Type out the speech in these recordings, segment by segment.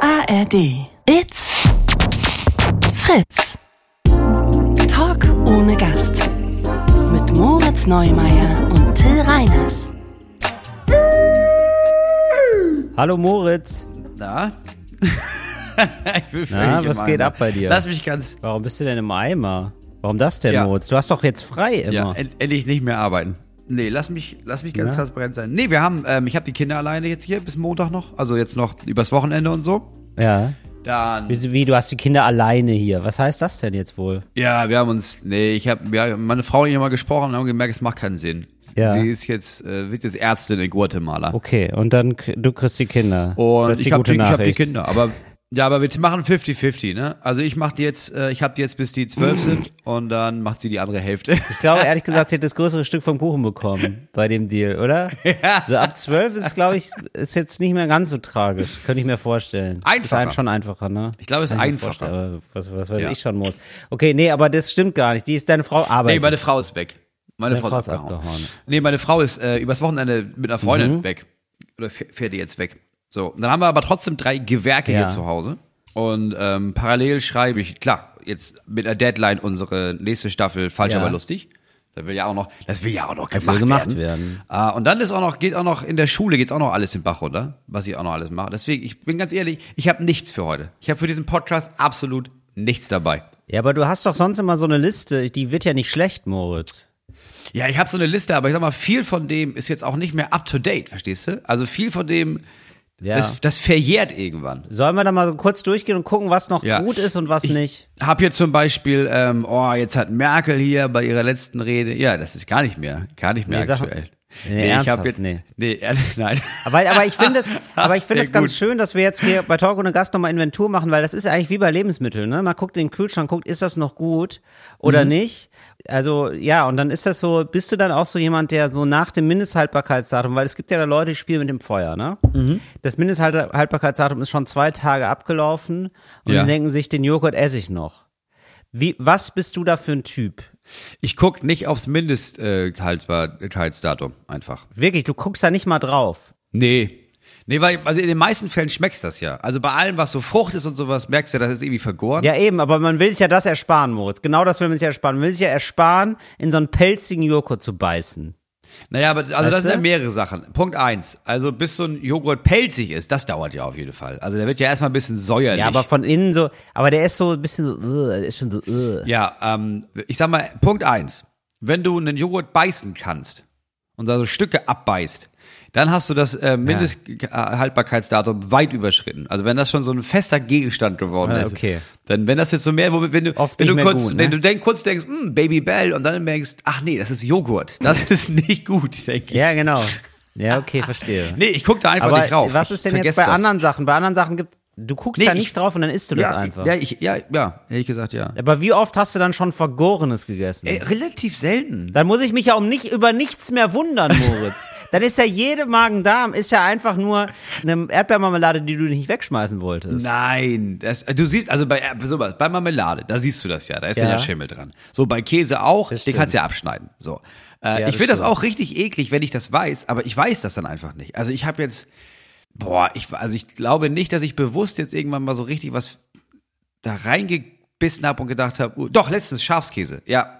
ARD. It's Fritz. Talk ohne Gast. Mit Moritz Neumeier und Till Reiners. Hallo Moritz. Na? ich bin Na, was geht ab bei dir? Lass mich ganz. Warum bist du denn im Eimer? Warum das denn, Ja. Moritz? Du hast doch jetzt frei immer. Ja, end, endlich nicht mehr arbeiten. Nee, lass mich, lass mich ganz Ja. transparent sein. Nee, wir haben, ähm, ich habe die Kinder alleine jetzt hier bis Montag noch. Also jetzt noch übers Wochenende und so. Ja. Dann. Wie, wie, du hast die Kinder alleine hier. Was heißt das denn jetzt wohl? Ja, wir haben uns, nee, ich habe, ja, meine Frau und ich haben mal gesprochen und haben gemerkt, es macht keinen Sinn. Ja. Sie ist jetzt, äh, wird jetzt Ärztin in Guatemala. Okay, und dann du kriegst die Kinder. Und das ist die ich habe gute die, ich hab die. Kinder, aber ja, aber wir machen 50-50, ne? Also ich mache die jetzt, äh, ich habe die jetzt bis die zwölf sind und dann macht sie die andere Hälfte. Ich glaube, ehrlich gesagt, sie hat das größere Stück vom Kuchen bekommen bei dem Deal, oder? Ja. So ab zwölf ist, glaube ich, ist jetzt nicht mehr ganz so tragisch. Könnte ich mir vorstellen. Einfacher. Ist halt schon einfacher, ne? Ich glaube, es ist einfacher. aber Was, was weiß Ja. ich schon muss. Okay, nee, aber das stimmt gar nicht. Die ist deine Frau Nee, arbeitet. meine Frau ist weg. Meine Deine Frau, Frau ist abgehauen. abgehauen. Nee, meine Frau ist äh, übers Wochenende mit einer Freundin Mhm. weg. Oder fäh- fährt die jetzt weg. So, dann haben wir aber trotzdem drei Gewerke Ja. hier zu Hause. Und ähm, parallel schreibe ich, klar, jetzt mit der Deadline unsere nächste Staffel Falsch, Ja. aber lustig. Das will ja auch noch, das will ja auch noch gemacht, gemacht werden. Ah, und dann ist auch noch, geht auch noch in der Schule geht's auch noch alles den Bach runter, was ich auch noch alles mache. Deswegen, ich bin ganz ehrlich, ich habe nichts für heute. Ich habe für diesen Podcast absolut nichts dabei. Ja, aber du hast doch sonst immer so eine Liste, die wird ja nicht schlecht, Moritz. Ja, ich habe so eine Liste, aber ich sag mal, viel von dem ist jetzt auch nicht mehr up to date, verstehst du? Also viel von dem, Ja. das, das verjährt irgendwann. Sollen wir da mal kurz durchgehen und gucken, was noch Ja. gut ist und was Ich nicht? Hab hier zum Beispiel, ähm, oh, jetzt hat Merkel hier bei ihrer letzten Rede, ja, das ist gar nicht mehr, gar nicht mehr Nee, sag- aktuell. Nee, ich ernsthaft? hab jetzt, Nee. nee, ehrlich, nein. Aber, aber ich finde es, aber ich finde es ganz gut. schön, dass wir jetzt hier bei Talk ohne Gast nochmal Inventur machen, weil das ist eigentlich wie bei Lebensmitteln, ne? Man guckt in den Kühlschrank, guckt, ist das noch gut oder Mhm. nicht? Also, ja, und dann ist das so, bist du dann auch so jemand, der so nach dem Mindesthaltbarkeitsdatum, weil es gibt ja da Leute, die spielen mit dem Feuer, ne? Mhm. Das Mindesthaltbarkeitsdatum ist schon zwei Tage abgelaufen und Ja. denken sich, den Joghurt esse ich noch. Wie, was bist du da für ein Typ? Ich guck nicht aufs Mindesthaltbarkeitsdatum einfach. Wirklich, du guckst da nicht mal drauf. Nee. Nee, weil, also in den meisten Fällen schmeckst das ja. Also bei allem, was so Frucht ist und sowas, merkst du, das ist irgendwie vergoren. Ja, eben, aber man will sich ja das ersparen, Moritz. Genau das will man sich ersparen. Man will sich ja ersparen, in so einen pelzigen Joghurt zu beißen. Naja, aber also Weißt das sind ja mehrere Sachen. Punkt eins. Also bis so ein Joghurt pelzig ist, das dauert ja auf jeden Fall. Also der wird ja erstmal ein bisschen säuerlich. Ja, aber von innen so, aber der ist so ein bisschen so, der ist schon so, uh. Ja, ähm, ich sag mal, Punkt eins. Wenn du einen Joghurt beißen kannst und da so Stücke abbeißt, dann hast du das äh, Mindesthaltbarkeitsdatum weit überschritten. Also wenn das schon so ein fester Gegenstand geworden Ah, ist, okay. dann wenn das jetzt so mehr, wo- wenn du, Oft wenn du kurz, gut, ne? wenn du denk, kurz denkst, hm, Baby Bell und dann denkst, ach nee, das ist Joghurt, das ist nicht gut, denke ich. Ja, genau. Ja, okay, verstehe. Nee, ich guck da einfach aber nicht rauf. was Ich ist denn jetzt bei das. anderen Sachen? Bei anderen Sachen gibt, du guckst Nee, da ich- nicht drauf und dann isst du das ja, einfach. Ja, ich, ja, ja, ehrlich gesagt, ja. aber wie oft hast du dann schon Vergorenes gegessen? Ey, relativ selten. Dann muss ich mich ja um nicht über nichts mehr wundern, Moritz. Dann ist ja jede Magen-Darm ist ja einfach nur eine Erdbeermarmelade, die du nicht wegschmeißen wolltest. Nein, das, du siehst, also bei, sowas, bei Marmelade, da siehst du das ja, da ist ja, Ja. ja Schimmel dran. So, bei Käse auch, Das den stimmt. kannst du ja abschneiden. So. Äh, Ja, ich finde das auch richtig eklig, wenn ich das weiß, aber ich weiß das dann einfach nicht. Also ich habe jetzt, boah, ich, also ich glaube nicht, dass ich bewusst jetzt irgendwann mal so richtig was da reingebissen habe und gedacht habe, uh, doch, letztens Schafskäse, ja.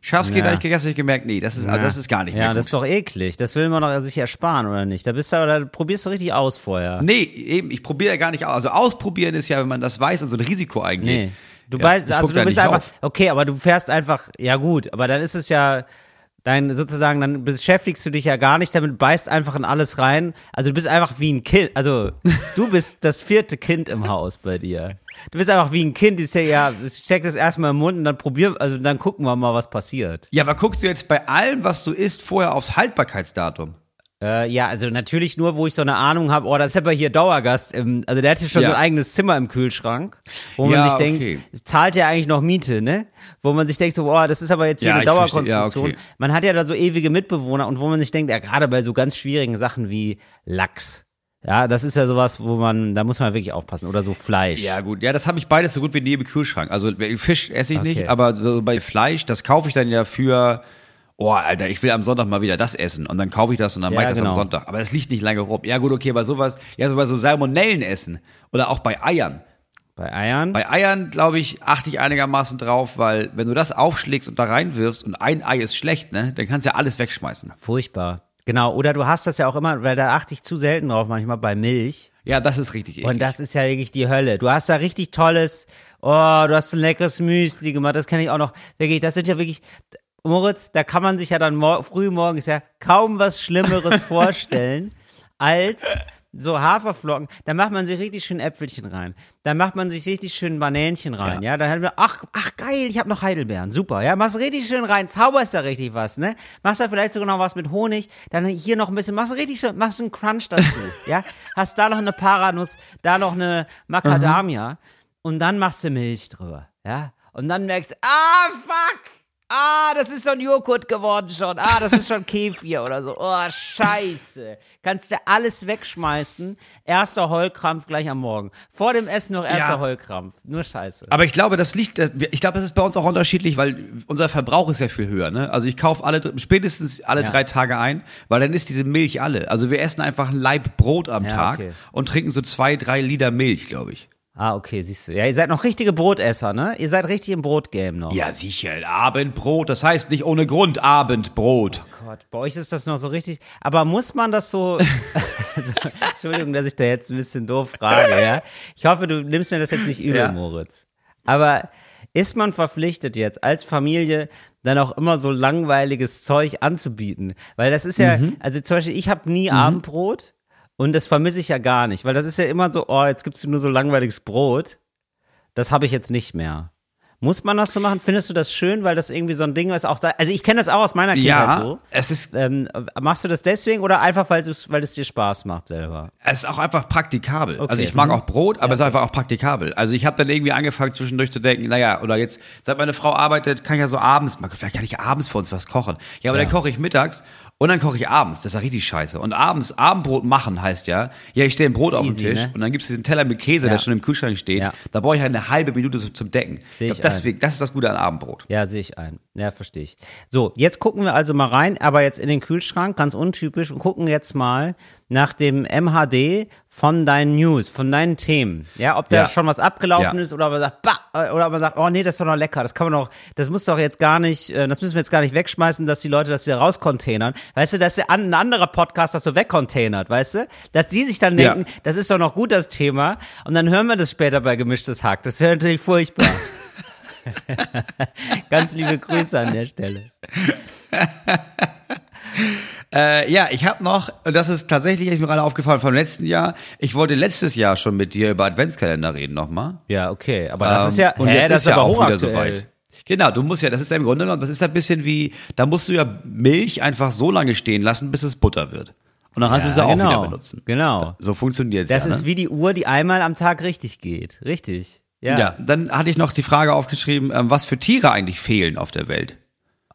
Schafskäse Ja. habe ich gegessen, habe ich gemerkt, nee, das ist, also das ist gar nicht Ja, mehr das ist doch eklig. Das will man doch sich ersparen, oder nicht? Da bist du, da probierst du richtig aus vorher. Nee, eben, ich probiere ja gar nicht aus. Also ausprobieren ist ja, wenn man das weiß und so ein Risiko eingeht. Nee. Du Ja, weißt, also du bist einfach, drauf. okay, aber du fährst einfach, ja gut, aber dann ist es ja, dein, sozusagen, dann beschäftigst du dich ja gar nicht damit, beißt einfach in alles rein. Also du bist einfach wie ein Kind, also du bist das vierte Kind im Haus bei dir. Du bist einfach wie ein Kind, die ist ja, ja, steck das erstmal im Mund und dann probier, also dann gucken wir mal, was passiert. Ja, aber guckst du jetzt bei allem, was du isst, vorher aufs Haltbarkeitsdatum? Äh, ja, also natürlich nur, wo ich so eine Ahnung habe, oh, das ist aber hier Dauergast. Im, also der hatte schon Ja. so ein eigenes Zimmer im Kühlschrank, wo man Ja, sich denkt, okay. zahlt er eigentlich noch Miete, ne? Wo man sich denkt, so, oh, das ist aber jetzt hier Ja, eine. Dauerkonstruktion. Okay. Man hat ja da so ewige Mitbewohner und wo man sich denkt, ja, gerade bei so ganz schwierigen Sachen wie Lachs. Ja, das ist ja sowas, wo man, da muss man wirklich aufpassen. Oder so Fleisch. Ja, gut. Ja, das habe ich beides so gut wie nie im Kühlschrank. Also Fisch esse ich Okay. nicht, aber so bei Fleisch, das kaufe ich dann ja für oh, Alter, ich will am Sonntag mal wieder das essen. Und dann kaufe ich das und dann Ja, mache ich das genau. am Sonntag. Aber das liegt nicht lange rum. Ja gut, okay, bei sowas, ja, so bei so Salmonellen essen. Oder auch bei Eiern. Bei Eiern? Bei Eiern, glaube ich, achte ich einigermaßen drauf, weil wenn du das aufschlägst und da reinwirfst und ein Ei ist schlecht, ne, dann kannst du ja alles wegschmeißen. Furchtbar. Genau, oder du hast das ja auch immer, weil da achte ich zu selten drauf, manchmal bei Milch. Ja, das ist richtig eklig. Und das ist ja wirklich die Hölle. Du hast da richtig tolles, oh, du hast ein leckeres Müsli gemacht, das kenne ich auch noch. Wirklich, das sind ja wirklich, Moritz, da kann man sich ja dann mor früh morgens ja kaum was Schlimmeres vorstellen, als so Haferflocken. Da macht man sich richtig schön Äpfelchen rein. Da macht man sich richtig schön Banänchen rein, ja. Dann hat man, ach, ach geil, ich habe noch Heidelbeeren, super, ja. Machst richtig schön rein, zauberst da richtig was, ne? Machst da vielleicht sogar noch was mit Honig, dann hier noch ein bisschen, machst richtig schön, machst einen Crunch dazu, ja. Hast da noch eine Paranuss, da noch eine Macadamia und dann machst du Milch drüber, ja. Und dann merkst du, ah, fuck! Ah, das ist so ein Joghurt geworden schon. Ah, das ist schon Kefir oder so. Oh, scheiße. Kannst du alles wegschmeißen. Erster Heulkrampf gleich am Morgen. Vor dem Essen noch erster Ja. Heulkrampf. Nur scheiße. Aber ich glaube, das liegt, ich glaube, das ist bei uns auch unterschiedlich, weil unser Verbrauch ist ja viel höher. Ne? Also ich kaufe alle spätestens alle Ja. drei Tage ein, weil dann ist diese Milch alle. Also wir essen einfach ein Laib Brot am Ja, Tag okay. und trinken so zwei, drei Liter Milch, glaube ich. Ah, okay, siehst du. Ja, ihr seid noch richtige Brotesser, ne? Ihr seid richtig im Brotgame noch. Ja, sicher. Abendbrot, das heißt nicht ohne Grund Abendbrot. Gott, bei euch ist das noch so richtig. Aber muss man das so. also, Entschuldigung, dass ich da jetzt ein bisschen doof frage, ja? Ich hoffe, du nimmst mir das jetzt nicht übel, Ja. Moritz. Aber ist man verpflichtet jetzt als Familie dann auch immer so langweiliges Zeug anzubieten? Weil das ist ja, also zum Beispiel, ich habe nie Abendbrot und das vermisse ich ja gar nicht, weil das ist ja immer so, oh, jetzt gibst du nur so langweiliges Brot. Das habe ich jetzt nicht mehr. Muss man das so machen? Findest du das schön, weil das irgendwie so ein Ding ist? Auch da, also ich kenne das auch aus meiner Kindheit Ja, so. es ist, Ähm, machst du das deswegen oder einfach, weil, weil es dir Spaß macht selber? es ist auch einfach praktikabel. Okay. Also ich mag Mhm. auch Brot, aber es ist einfach auch praktikabel. Also ich habe dann irgendwie angefangen zwischendurch zu denken, naja, oder jetzt, seit meine Frau arbeitet, kann ich ja so abends, mal- vielleicht kann ich abends für uns was kochen. Ja, aber Ja. dann koche ich mittags und dann koche ich abends. Das ist ja richtig scheiße. Und abends, Abendbrot machen heißt ja, ja, ich stelle ein Brot auf den easy, Tisch ne? und dann gibt's diesen Teller mit Käse, Ja. der schon im Kühlschrank steht. Ja. Da brauche ich halt eine halbe Minute zum Decken. Seh ich Ich glaub, deswegen, das ist das Gute an Abendbrot. Ja, sehe ich ein. Ja, verstehe ich. So, jetzt gucken wir also mal rein, aber jetzt in den Kühlschrank, ganz untypisch, und gucken jetzt mal nach dem MHD von deinen News, von deinen Themen. Ja, ob da Ja. schon was abgelaufen ist oder ob man sagt, bah, oder ob man sagt, oh nee, das ist doch noch lecker, das kann man doch, das muss doch jetzt gar nicht, äh, das müssen wir jetzt gar nicht wegschmeißen, dass die Leute das wieder rauscontainern. Weißt du, dass ein anderer Podcast das so wegcontainert, weißt du? Dass die sich dann Ja. denken, das ist doch noch gut, das Thema, und dann hören wir das später bei Gemischtes Hack. Das wäre natürlich furchtbar. Ganz liebe Grüße an der Stelle. Äh, ja, ich habe noch, das ist tatsächlich ist mir gerade aufgefallen vom letzten Jahr. Ich wollte letztes Jahr schon mit dir über Adventskalender reden nochmal. Ja, okay, aber das Ähm, ist ja, und hä, jetzt das ist ja aber auch wieder soweit. Genau, du musst ja, das ist ja im Grunde genommen, das ist ja ein bisschen wie, da musst du ja Milch einfach so lange stehen lassen, bis es Butter wird. Und dann kannst du es ja auch genau, wieder benutzen. Genau. So funktioniert's Das ja. ist ne? wie die Uhr, die einmal am Tag richtig geht. Richtig. Ja. ja. dann hatte ich noch die Frage aufgeschrieben, ähm, was für Tiere eigentlich fehlen auf der Welt.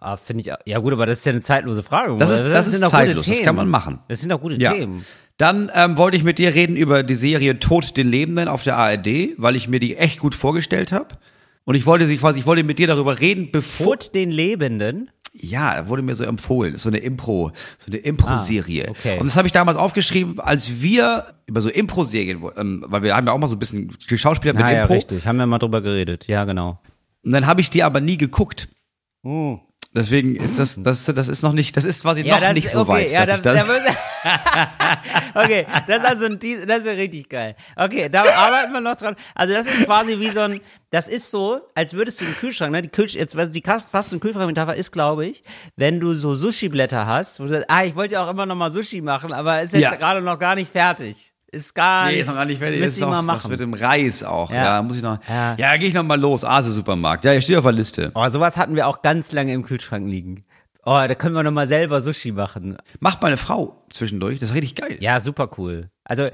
Ah, finde ich, ja gut, aber das ist ja eine zeitlose Frage. Das ist- das ist doch zeitlos, das kann man machen. Das sind doch gute Ja. Themen. Dann ähm, wollte ich mit dir reden über die Serie Tod den Lebenden auf der ARD, weil ich mir die echt gut vorgestellt habe. Und ich wollte sie quasi, ich wollte mit dir darüber reden, bevor. Foot den Lebenden. Ja, wurde mir so empfohlen. Ist so eine Impro, so eine Impro-Serie. Ah, okay. Und das habe ich damals aufgeschrieben, als wir über so Impro-Serien, ähm, weil wir haben ja auch mal so ein bisschen Schauspieler mit Ah, ja, Impro. richtig. Haben wir mal drüber geredet. Ja, genau. Und dann habe ich die aber nie geguckt. Hm. Deswegen ist das, das, das ist noch nicht, das ist quasi noch nicht so weit, ja, dass das, ich das. da okay, das ist also ein das wäre richtig geil. Okay, da arbeiten wir noch dran. Also das ist quasi wie so ein, das ist so, als würdest du im Kühlschrank, ne, die Kühlschrank, jetzt, also die passende Kühlschrankmetapher ist, glaube ich, wenn du so Sushi-Blätter hast, wo du sagst, ah, ich wollte ja auch immer noch mal Sushi machen, aber ist jetzt Ja. gerade noch gar nicht fertig. Ist gar Nee, nicht. ist noch gar nicht fertig. Müsste Ist ich mal machen. mit dem Reis auch. Ja. Ja, muss ich noch. Ja. Ja, gehe ich noch mal los. Ase Supermarkt. Ja, hier steht auf der Liste. Oh, sowas hatten wir auch ganz lange im Kühlschrank liegen. Oh, da können wir noch mal selber Sushi machen. Macht meine Frau zwischendurch. Das ist richtig geil. Ja, super cool. Also,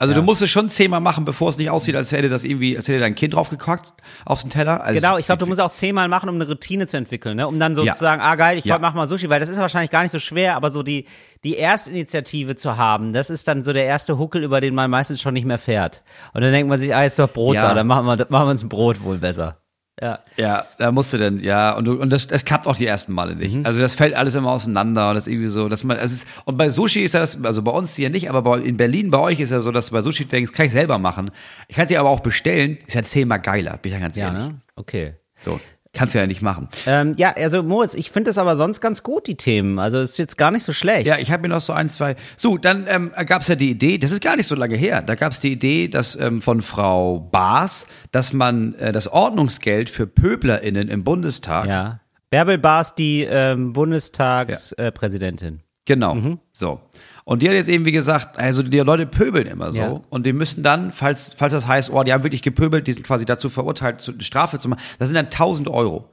Also du musst es schon zehnmal machen, bevor es nicht aussieht, als hätte das irgendwie, als hätte dein Kind draufgekackt auf den Teller. Also Genau, ich glaube, du musst auch zehnmal machen, um eine Routine zu entwickeln, ne? um dann sozusagen, ah geil, ich Ja. mach mal Sushi, weil das ist wahrscheinlich gar nicht so schwer, aber so die, die Erstinitiative zu haben, das ist dann so der erste Huckel, über den man meistens schon nicht mehr fährt. Und dann denkt man sich, ah, ist doch Brot Ja. da, dann machen wir, machen wir uns ein Brot wohl besser. Ja. Ja, da musst du dann, ja, und, du- und das, das klappt auch die ersten Male nicht. Mhm. Also das fällt alles immer auseinander und das ist irgendwie so, dass man, es ist, und bei Sushi ist das, also bei uns hier nicht, aber bei, in Berlin bei euch ist ja so, dass du bei Sushi denkst, kann ich selber machen. Ich kann sie aber auch bestellen, ist ja zehnmal geiler, bin ich ja ganz Ja, ehrlich. ne? Okay. So, kannst du ja nicht machen. Ähm, ja, also Moritz, ich finde das aber sonst ganz gut, die Themen. Also ist jetzt gar nicht so schlecht. Ja, ich habe mir noch so ein, zwei. So, dann ähm, gab es ja die Idee, das ist gar nicht so lange her, da gab es die Idee, dass ähm, von Frau Baas, dass man äh, das Ordnungsgeld für PöblerInnen im Bundestag ja. Bärbel Baas, die ähm, Bundestagspräsidentin. Äh, Präsidentin. Genau. So. Und die hat jetzt eben, wie gesagt, also die Leute pöbeln immer so. Ja. Und die müssen dann, falls, falls das heißt, oh, die haben wirklich gepöbelt, die sind quasi dazu verurteilt, zu, eine Strafe zu machen, das sind dann 1000 Euro.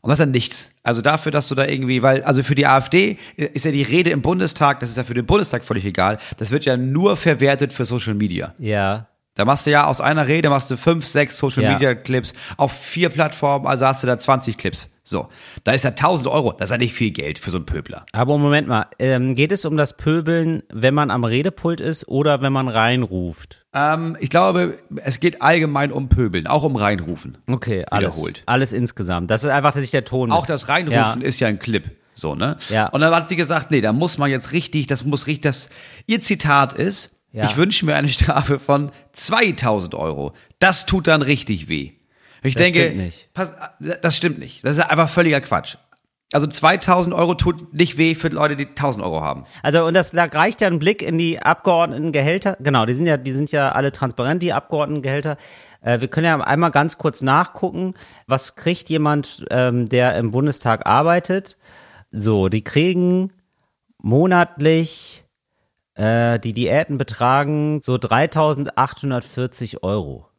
Und das ist dann nichts. Also dafür, dass du da irgendwie, weil, also für die AfD ist ja die Rede im Bundestag, das ist ja für den Bundestag völlig egal, das wird ja nur verwertet für Social Media. ja. Da machst du ja aus einer Rede machst du fünf, sechs Social. Media Clips auf vier Plattformen, also hast du da 20 Clips. So. Da ist ja 1000 Euro, das ist ja nicht viel Geld für so einen Pöbler. Aber Moment mal, ähm, geht es um das Pöbeln, wenn man am Redepult ist oder wenn man reinruft? Ähm, ich glaube, es geht allgemein um Pöbeln, auch um Reinrufen. Okay, alles. Wiederholt. Alles insgesamt. Das ist einfach, dass sich der Ton. Auch das Reinrufen Ja. ist ja ein Clip. So, ne? Ja. Und dann hat sie gesagt, nee, da muss man jetzt richtig, das muss richtig, das, ihr Zitat ist, Ja. ich wünsche mir eine Strafe von 2000 Euro. Das tut dann richtig weh. Ich Das denke, stimmt nicht. Pass, das stimmt nicht. Das ist einfach völliger Quatsch. Also 2000 Euro tut nicht weh für Leute, die 1000 Euro haben. Also und das da reicht ja ein Blick in die Abgeordnetengehälter. Genau, die sind ja, die sind ja alle transparent, die Abgeordnetengehälter. Äh, wir können ja einmal ganz kurz nachgucken, was kriegt jemand, ähm, der im Bundestag arbeitet. So, die kriegen monatlich äh, die Diäten betragen so 3.840 Euro.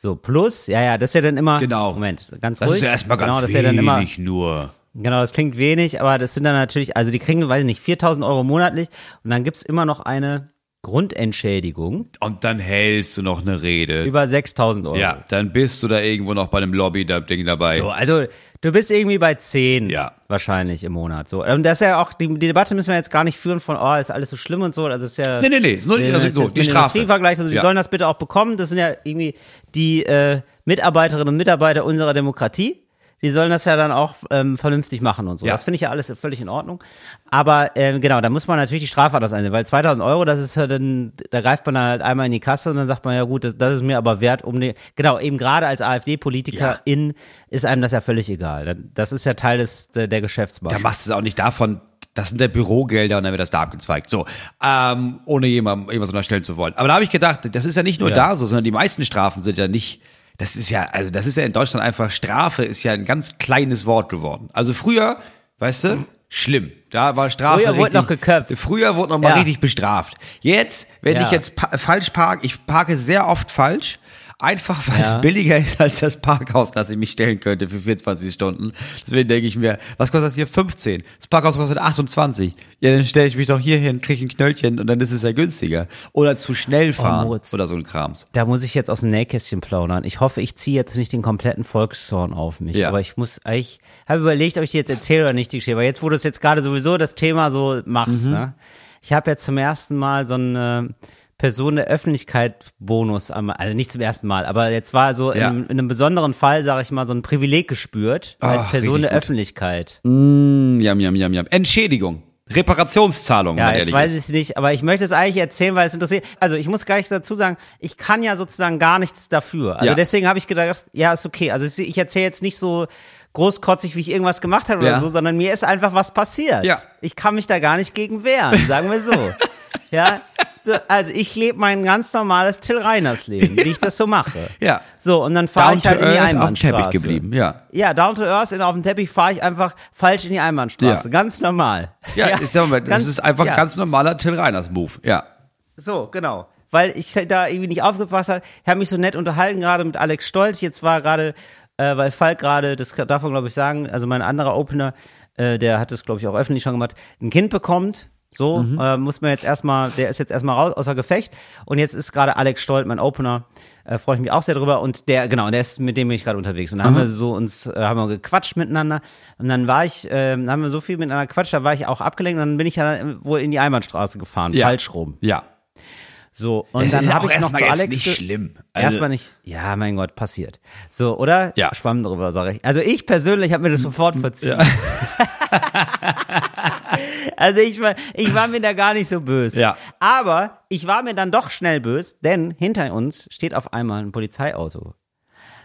So, plus, ja, ja, das ist ja dann immer. Genau. Moment, ganz Das ruhig. ist ja erstmal ganz genau, das ist ja dann immer, nur. Genau, das klingt wenig, aber das sind dann natürlich, also die kriegen, weiß ich nicht, 4000 Euro monatlich und dann gibt's immer noch eine Grundentschädigung Und dann hältst du noch eine Rede. über 6000 Euro. ja, dann bist du da irgendwo noch bei einem Lobby-Ding dabei. So, also du bist irgendwie bei 10 Ja. wahrscheinlich im Monat. So. Und das ist ja auch, die, die Debatte müssen wir jetzt gar nicht führen von, oh, ist alles so schlimm und so. Also ist ja. Nee, nee, nee, ist nur- also man so, die Strafe. Industrievergleich, also die Ja. sollen das bitte auch bekommen. Das sind ja irgendwie die äh, Mitarbeiterinnen und Mitarbeiter unserer Demokratie. Die sollen das ja dann auch ähm, vernünftig machen und so. Ja. Das finde ich ja alles völlig in Ordnung. Aber ähm, genau, da muss man natürlich die Strafe anders einsehen, weil 2000 Euro, das ist ja dann, da greift man dann halt einmal in die Kasse und dann sagt man, ja gut, das, das ist mir aber wert, um die, genau, eben gerade als AfD-Politikerin ist einem das ja völlig egal. Das ist ja Teil des, der der Geschäftsmarkt. Da machst du es auch nicht davon, das sind der Bürogelder und dann wird das da abgezweigt. So, ähm, ohne jemandem irgendwas unterstellen zu wollen. Aber da habe ich gedacht, das ist ja nicht nur Ja. da so, sondern die meisten Strafen sind ja nicht, das ist ja, also das ist ja in Deutschland einfach, Strafe ist ja ein ganz kleines Wort geworden. Also früher, weißt du, schlimm. Da war Strafe Früher wurde richtig, noch geköpft. Früher wurde noch mal Ja. richtig bestraft. Jetzt, wenn Ja. ich jetzt pa falsch parke, ich parke sehr oft falsch, Einfach weil Ja. es billiger ist als das Parkhaus, das ich mich stellen könnte für 24 Stunden. Deswegen denke ich mir, was kostet das hier? 15. Das Parkhaus kostet 28. Ja, dann stelle ich mich doch hier hin, kriege ein Knöllchen und dann ist es ja günstiger. Oder zu schnell fahren Moritz. oder so ein Krams. Da muss ich jetzt aus dem Nähkästchen plaudern. Ich hoffe, ich ziehe jetzt nicht den kompletten Volkszorn auf mich. Ja. Aber ich muss, ich habe überlegt, ob ich die jetzt erzähle oder nicht, die Geschichte. Aber jetzt, wo du es jetzt gerade sowieso das Thema so machst, Mhm. ne? Ich habe jetzt zum ersten Mal so eine Person der Öffentlichkeit Bonus, also nicht zum ersten Mal, aber jetzt war so Ja. in, in einem besonderen Fall, sage ich mal, so ein Privileg gespürt als Ach, Person der gut. Öffentlichkeit. Mm, jam, jam, jam, jam. Entschädigung. Reparationszahlung, Ja, jetzt weiß ich nicht, aber ich möchte es eigentlich erzählen, weil es interessiert. Also ich muss gleich dazu sagen, ich kann ja sozusagen gar nichts dafür. Also Ja. deswegen habe ich gedacht, ja, ist okay. Also ich erzähle jetzt nicht so großkotzig, wie ich irgendwas gemacht habe oder Ja. so, sondern mir ist einfach was passiert. Ja. Ich kann mich da gar nicht gegen wehren, sagen wir so. ja. So, also ich lebe mein ganz normales Till Reiners Leben, wie ich das so mache. Ja. So, und dann fahre ich halt in die earth auf dem Einbahnstraße. Teppich geblieben, ja. Ja, down to earth, in, auf dem Teppich fahre ich einfach falsch in die Einbahnstraße. Ja. Ganz normal. Ja, ist ja, das ganz- ist einfach ja. ganz normaler Till Reiners Move. Ja. So, genau. Weil ich da irgendwie nicht aufgepasst habe. Ich habe mich so nett unterhalten gerade mit Alex Stolz. Jetzt war gerade, äh, weil Falk gerade, das darf man glaube ich sagen, also mein anderer Opener, äh, der hat das glaube ich auch öffentlich schon gemacht, ein Kind bekommt. So, Mhm. äh, muss man jetzt erstmal, der ist jetzt erstmal raus außer Gefecht. Und jetzt ist gerade Alex Stolt, mein Opener, äh, freue ich mich auch sehr drüber. Und der, genau, der ist, mit dem bin ich gerade unterwegs. Und dann haben wir so uns, äh, haben wir gequatscht miteinander. Und dann war ich, äh, dann haben wir so viel miteinander gequatscht, da war ich auch abgelenkt. Und dann bin ich ja wohl in die Einbahnstraße gefahren, ja. falsch rum. Ja. So, und Es dann ja habe ich noch zu Alex. nicht schlimm. Also- erstmal nicht. Ja, mein Gott, passiert. So, oder? Ja. Schwamm drüber, sag ich. Also ich persönlich habe mir das sofort verziehen. also ich war, ich war mir da gar nicht so böse. Ja. Aber ich war mir dann doch schnell böse, denn hinter uns steht auf einmal ein Polizeiauto.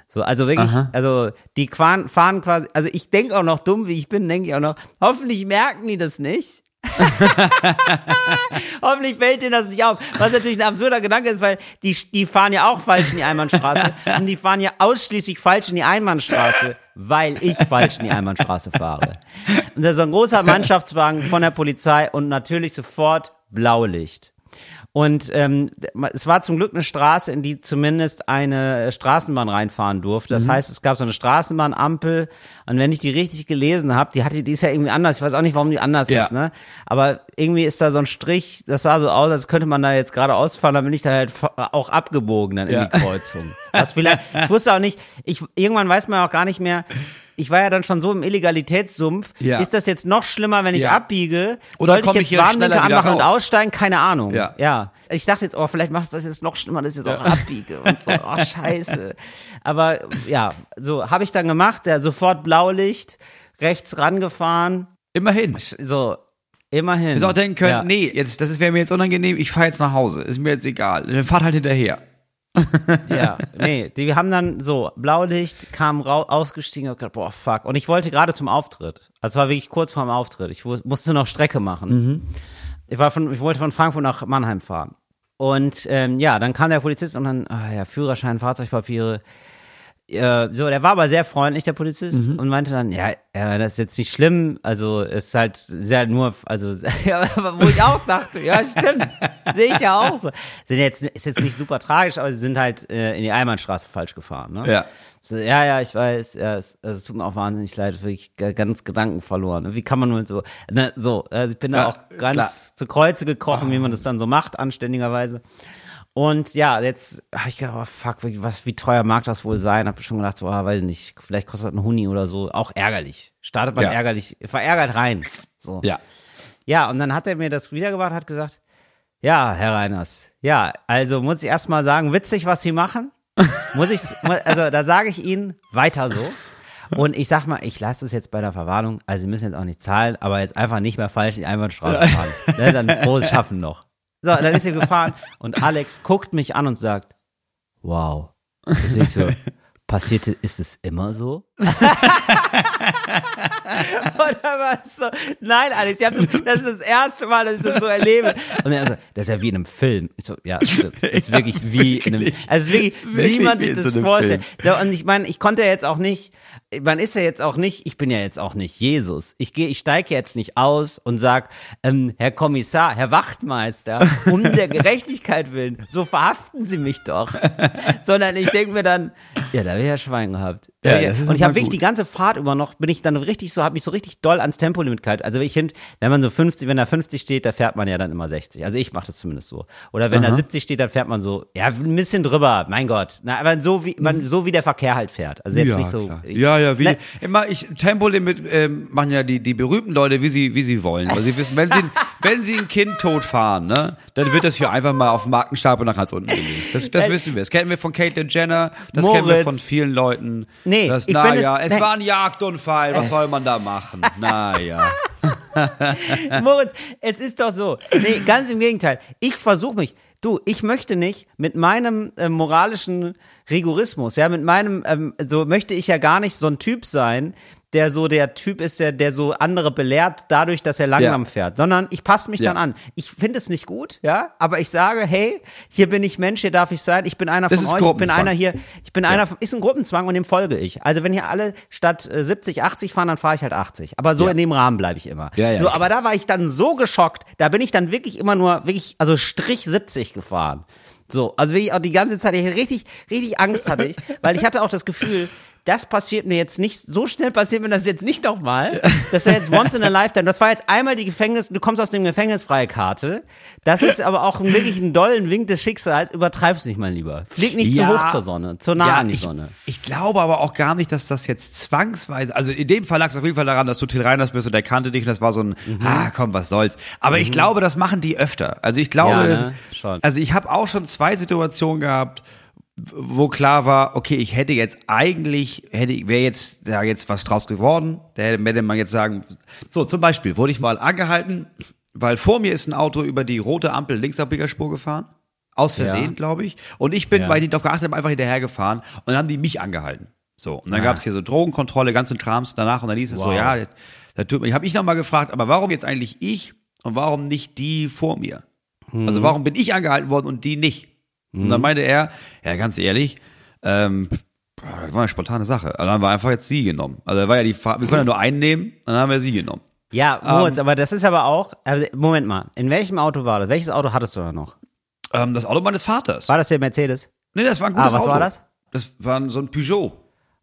So, also wirklich, also die fahren, fahren quasi, also ich denke auch noch dumm, wie ich bin, denke ich auch noch, hoffentlich merken die das nicht. Hoffentlich fällt denen das nicht auf. Was natürlich ein absurder Gedanke ist, weil die, die fahren ja auch falsch in die Einbahnstraße. Und die fahren ja ausschließlich falsch in die Einbahnstraße, weil ich falsch in die Einbahnstraße fahre. Und das ist so ein großer Mannschaftswagen von der Polizei und natürlich sofort Blaulicht. Und ähm, es war zum Glück eine Straße, in die zumindest eine Straßenbahn reinfahren durfte. Das heißt, es gab so eine Straßenbahnampel. Und wenn ich die richtig gelesen habe, die hatte, die ist ja irgendwie anders. Ich weiß auch nicht, warum die anders Ja. ist, ne? Aber irgendwie ist da so ein Strich, das sah so aus, als könnte man da jetzt gerade ausfahren, dann bin ich dann halt auch abgebogen dann in Ja. die Kreuzung. Was vielleicht, ich wusste auch nicht, ich, irgendwann weiß man auch gar nicht mehr, ich war ja dann schon so im Illegalitätssumpf. Ja. Ist das jetzt noch schlimmer, wenn ich Ja. abbiege? Oder Sollte ich ich jetzt hier Warnblinker anmachen und raus? aussteigen? Keine Ahnung. Ja. ja. Ich dachte jetzt, oh, vielleicht machst du das jetzt noch schlimmer, dass ich jetzt auch abbiege und so. Oh, scheiße. Aber ja, so habe ich dann gemacht. Der sofort Blaulicht, rechts rangefahren. Immerhin. So, immerhin. Hättest auch denken können, ja. nee, jetzt, das wäre mir jetzt unangenehm, ich fahre jetzt nach Hause. Ist mir jetzt egal. Dann fahrt halt hinterher. Ja, nee, die haben dann so, Blaulicht, kam rau ausgestiegen und gedacht, boah, fuck. Und ich wollte gerade zum Auftritt. Also es war wirklich kurz vorm Auftritt. Ich musste noch Strecke machen. Ich, war von, ich wollte von Frankfurt nach Mannheim fahren. Und ähm, ja, dann kam der Polizist und dann, ah ja, Führerschein, Fahrzeugpapiere. Äh, so, der war aber sehr freundlich, der Polizist, und meinte dann, ja, ja, das ist jetzt nicht schlimm, also es ist halt sehr nur, also wo ich auch dachte, ja, stimmt, sehe ich ja auch so. Sind jetzt, ist jetzt nicht super tragisch, aber sie sind halt äh, in die Einbahnstraße falsch gefahren, ne? Ja. So, ja, ja, ich weiß, ja, es, also, es tut mir auch wahnsinnig leid, wirklich ganz Gedanken verloren. Wie kann man nur so, ne, so, also ich bin da Ja, auch ganz klar. zu Kreuze gekrochen, wie man das dann so macht, anständigerweise. Und ja, jetzt habe ich gedacht, oh fuck, wie, was, wie teuer mag das wohl sein? Hab schon gedacht, so, ah, weiß ich nicht, vielleicht kostet ein Huni oder so. Auch ärgerlich. Startet man Ja. ärgerlich, verärgert rein. So. Ja. Ja, und dann hat er mir das wiedergebracht, hat gesagt, ja, Herr Reiners, ja, also muss ich erst mal sagen, witzig, was Sie machen. Muss ich, also da sage ich Ihnen, weiter so. Und ich sag mal, ich lasse es jetzt bei der Verwarnung, also Sie müssen jetzt auch nicht zahlen, aber jetzt einfach nicht mehr falsch in die Einbahnstraße fahren. ne, dann frohes Schaffen noch. So, dann ist er gefahren und Alex guckt mich an und sagt, wow. Das ist so. Passierte, ist es immer so? Und war es so, nein, Alex, das, das ist das erste Mal, dass ich das so erlebe. Und er so, das ist ja wie in einem Film. Ich so, ja, stimmt. Das ist wirklich wie in einem, wirklich. also wirklich, ist wirklich wie man sich das so vorstellt. So, und ich meine, ich konnte ja jetzt auch nicht, man ist ja jetzt auch nicht, ich bin ja jetzt auch nicht Jesus. Ich gehe, ich steige jetzt nicht aus und sag, ähm, Herr Kommissar, Herr Wachtmeister, um der Gerechtigkeit willen, so verhaften Sie mich doch. Sondern ich denke mir dann, ja, da habe ich ja Schwein gehabt. Ja, hab ich- und ich habe wirklich die ganze Fahrt über noch, bin ich dann richtig so, habe mich so richtig doll ans Tempolimit gehalten. Also ich finde, wenn man so 50, wenn da 50 steht, da fährt man ja dann immer 60. Also ich mache das zumindest so. Oder wenn da 70 steht, dann fährt man so, ja, ein bisschen drüber, mein Gott. Na, aber so wie, man, so wie der Verkehr halt fährt. Also jetzt ja, nicht so. klar. ja, ja, wie, Ne- immer, ich, Tempolimit, ähm, machen ja die, die berühmten Leute, wie sie, wie sie wollen. Weil sie wissen, wenn sie, wenn sie ein Kind tot fahren, ne, dann wird das hier einfach mal auf den Markenstab und nach ganz unten gelegt. Das, das wissen wir. Das kennen wir von Caitlyn Jenner, das kennen wir Moritz. von vielen Leuten. Nee, das, ich naja, es- es, war ein Jagdunfall, was soll man da machen? Naja. Moritz, es ist doch so. Nee, ganz im Gegenteil. Ich versuche mich. Du, ich möchte nicht mit meinem äh, moralischen Rigorismus, ja, mit meinem, ähm, so möchte ich ja gar nicht so ein Typ sein, der so der Typ ist, der, der so andere belehrt, dadurch, dass er langsam Ja. fährt, sondern ich passe mich Ja. dann an. Ich finde es nicht gut, ja, aber ich sage, hey, hier bin ich Mensch, hier darf ich sein, ich bin einer Das von euch, ich bin einer hier, ich bin einer, von- ist ein Gruppenzwang und dem folge ich. Also wenn hier alle statt äh, 70, 80 fahren, dann fahre ich halt 80. Aber so Ja. in dem Rahmen bleibe ich immer. Ja, ja, so, aber da war ich dann so geschockt, da bin ich dann wirklich immer nur, wirklich, also Strich 70 gefahren. So, also wirklich auch die ganze Zeit, ich richtig, richtig Angst hatte ich, weil ich hatte auch das Gefühl, das passiert mir jetzt nicht, so schnell passiert mir das jetzt nicht nochmal. Das ist ja jetzt once in a lifetime. Das war jetzt einmal die Gefängnis, du kommst aus dem Gefängnis freie Karte. Das ist aber auch wirklich ein dollen Wink des Schicksals. Übertreib's nicht, mein Lieber. Flieg nicht Ja. zu hoch zur Sonne, zu nah Ja, an die ich, Sonne. ich glaube aber auch gar nicht, dass das jetzt zwangsweise, also in dem Fall lag es auf jeden Fall daran, dass du Till Reiners bist und der kannte dich und das war so ein, Mhm. ah komm, was soll's. Aber ich glaube, das machen die öfter. Also ich glaube, Ja, das, ne? Schon. also ich habe auch schon zwei Situationen gehabt, wo klar war, okay, ich hätte jetzt eigentlich, hätte, wäre jetzt da jetzt was draus geworden, da hätte man jetzt sagen, so zum Beispiel wurde ich mal angehalten, weil vor mir ist ein Auto über die rote Ampel Linksabbiegerspur gefahren, aus Versehen, Ja. glaube ich, und ich bin, Ja. weil ich nicht darauf geachtet habe, einfach hinterhergefahren und dann haben die mich angehalten. So, und dann Ah. gab's hier so Drogenkontrolle, ganzen Krams danach und dann hieß es so, Wow. ja, da tut mir, ich habe ich nochmal gefragt, aber warum jetzt eigentlich ich und warum nicht die vor mir? Also Mhm. warum bin ich angehalten worden und die nicht? Und dann meinte er, ja, ganz ehrlich, ähm, das war eine spontane Sache. Also dann haben wir einfach jetzt sie genommen. Also war ja die Frage, wir können ja nur einen nehmen, dann haben wir sie genommen. Ja, Moritz, aber das ist aber auch, also, Moment mal, in welchem Auto war das? Welches Auto hattest du da noch? Ähm, das Auto meines Vaters. War das der Mercedes? nee, das war ein gutes Ah, was Auto. war das? Das war so ein Peugeot.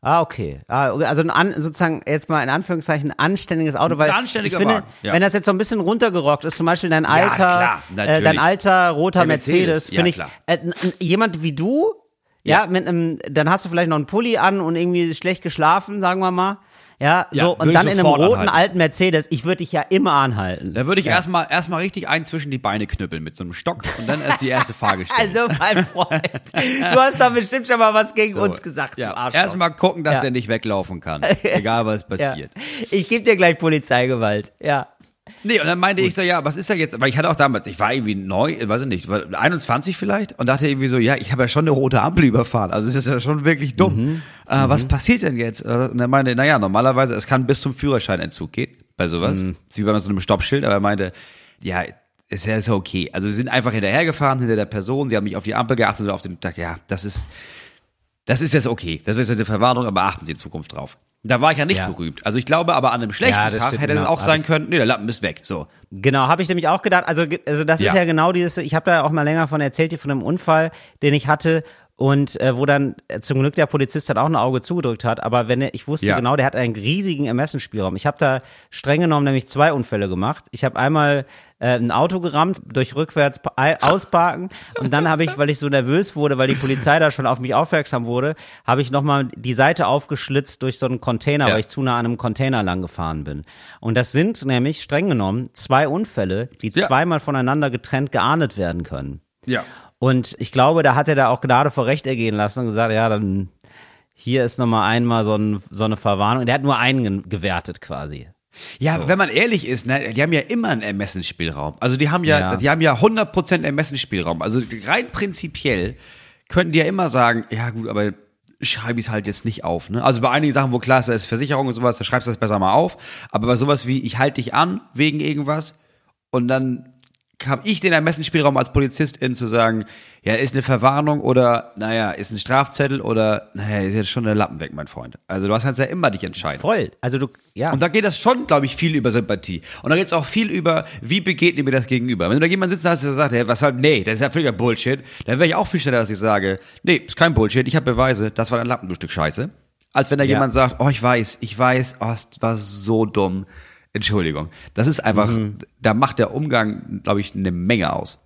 Ah, okay. Ah, also ein sozusagen jetzt mal in Anführungszeichen ein anständiges Auto, weil ich finde, Wagen, ja. wenn das jetzt so ein bisschen runtergerockt ist, zum Beispiel dein alter, klar, äh, dein alter roter Der Mercedes, Mercedes, ja, finde ich, äh, jemand wie du, ja, mit einem, dann hast du vielleicht noch einen Pulli an und irgendwie schlecht geschlafen, sagen wir mal, ja, Ja, so und dann in einem roten anhalten. alten Mercedes, ich würde dich ja immer anhalten. Da würde ich erstmal erstmal richtig einen zwischen die Beine knüppeln mit so einem Stock und dann erst die erste Frage stellen. Also, mein Freund, du hast da bestimmt schon mal was gegen uns gesagt, ja, du Arschloch. erstmal gucken, dass Ja. er nicht weglaufen kann. Egal was ja. passiert. Ich gebe dir gleich Polizeigewalt, ja. Nee, und dann meinte ich so, ja, was ist da jetzt? Weil ich hatte auch damals, ich war irgendwie neu, weiß ich nicht, war 21 vielleicht und dachte irgendwie so, ja, ich habe ja schon eine rote Ampel überfahren. Also es ist ja schon wirklich dumm. Mhm. Äh, was passiert denn jetzt? Äh, Und er meinte, naja, normalerweise, es kann bis zum Führerscheinentzug gehen bei sowas. Mhm. War mit so einem Stoppschild, aber er meinte, ja, ist ja ist ja okay. Also sie sind einfach hinterhergefahren, hinter der Person, sie haben mich auf die Ampel geachtet und auf den Tag, ja, das ist, das ist jetzt okay. Das ist jetzt eine Verwarnung, aber achten Sie in Zukunft drauf. Da war ich ja nicht Ja. berühmt. Also ich glaube, aber an einem schlechten Ja, das Tag hätte es genau. auch Hab sein können, nee, der Lappen ist weg. So. Genau, habe ich nämlich auch gedacht. Also, also das ist Ja. ja genau dieses, ich habe da auch mal länger von erzählt, hier von einem Unfall, den ich hatte und äh, wo dann äh, zum Glück der Polizist dann auch ein Auge zugedrückt hat. Aber wenn er, ich wusste Ja. genau, der hat einen riesigen Ermessensspielraum. Ich habe da streng genommen nämlich zwei Unfälle gemacht. Ich habe einmal äh, ein Auto gerammt durch rückwärts ausparken und dann habe ich, weil ich so nervös wurde, weil die Polizei da schon auf mich aufmerksam wurde, habe ich nochmal die Seite aufgeschlitzt durch so einen Container, Ja. weil ich zu nah an einem Container lang gefahren bin. Und das sind nämlich streng genommen zwei Unfälle, die Ja. zweimal voneinander getrennt geahndet werden können. Ja. Und ich glaube, da hat er da auch Gnade vor Recht ergehen lassen und gesagt, ja, dann hier ist nochmal einmal so, ein, so eine Verwarnung. Der hat nur einen ge- gewertet quasi. Ja, wenn man ehrlich ist, ne, die haben ja immer einen Ermessensspielraum. Also die haben ja, Ja. die haben ja 100% Ermessensspielraum. Also rein prinzipiell könnten die ja immer sagen, ja gut, aber schreibe ich es halt jetzt nicht auf. Ne? Also bei einigen Sachen, wo klar ist, da ist Versicherung und sowas, da schreibst du das besser mal auf. Aber bei sowas wie, ich halte dich an wegen irgendwas und dann habe ich den Ermessensspielraum als Polizistin zu sagen, ja, ist eine Verwarnung oder, naja, ist ein Strafzettel oder, naja, ist jetzt schon der Lappen weg, mein Freund. Also du kannst ja immer dich entscheiden. Voll. Also du, ja. Und da geht das schon, glaube ich, viel über Sympathie. Und da geht es auch viel über, wie begegnet mir das gegenüber. Wenn du da jemanden sitzen hast, der sagt, hey, was halt, nee, das ist ja völliger Bullshit, dann wäre ich auch viel schneller, dass ich sage, nee, ist kein Bullshit, ich habe Beweise, das war ein Lappen, du Stück Scheiße. Als wenn da Ja. jemand sagt, oh, ich weiß, ich weiß, oh, es war so dumm. Entschuldigung. Das ist einfach, Mhm. da macht der Umgang, glaube ich, eine Menge aus.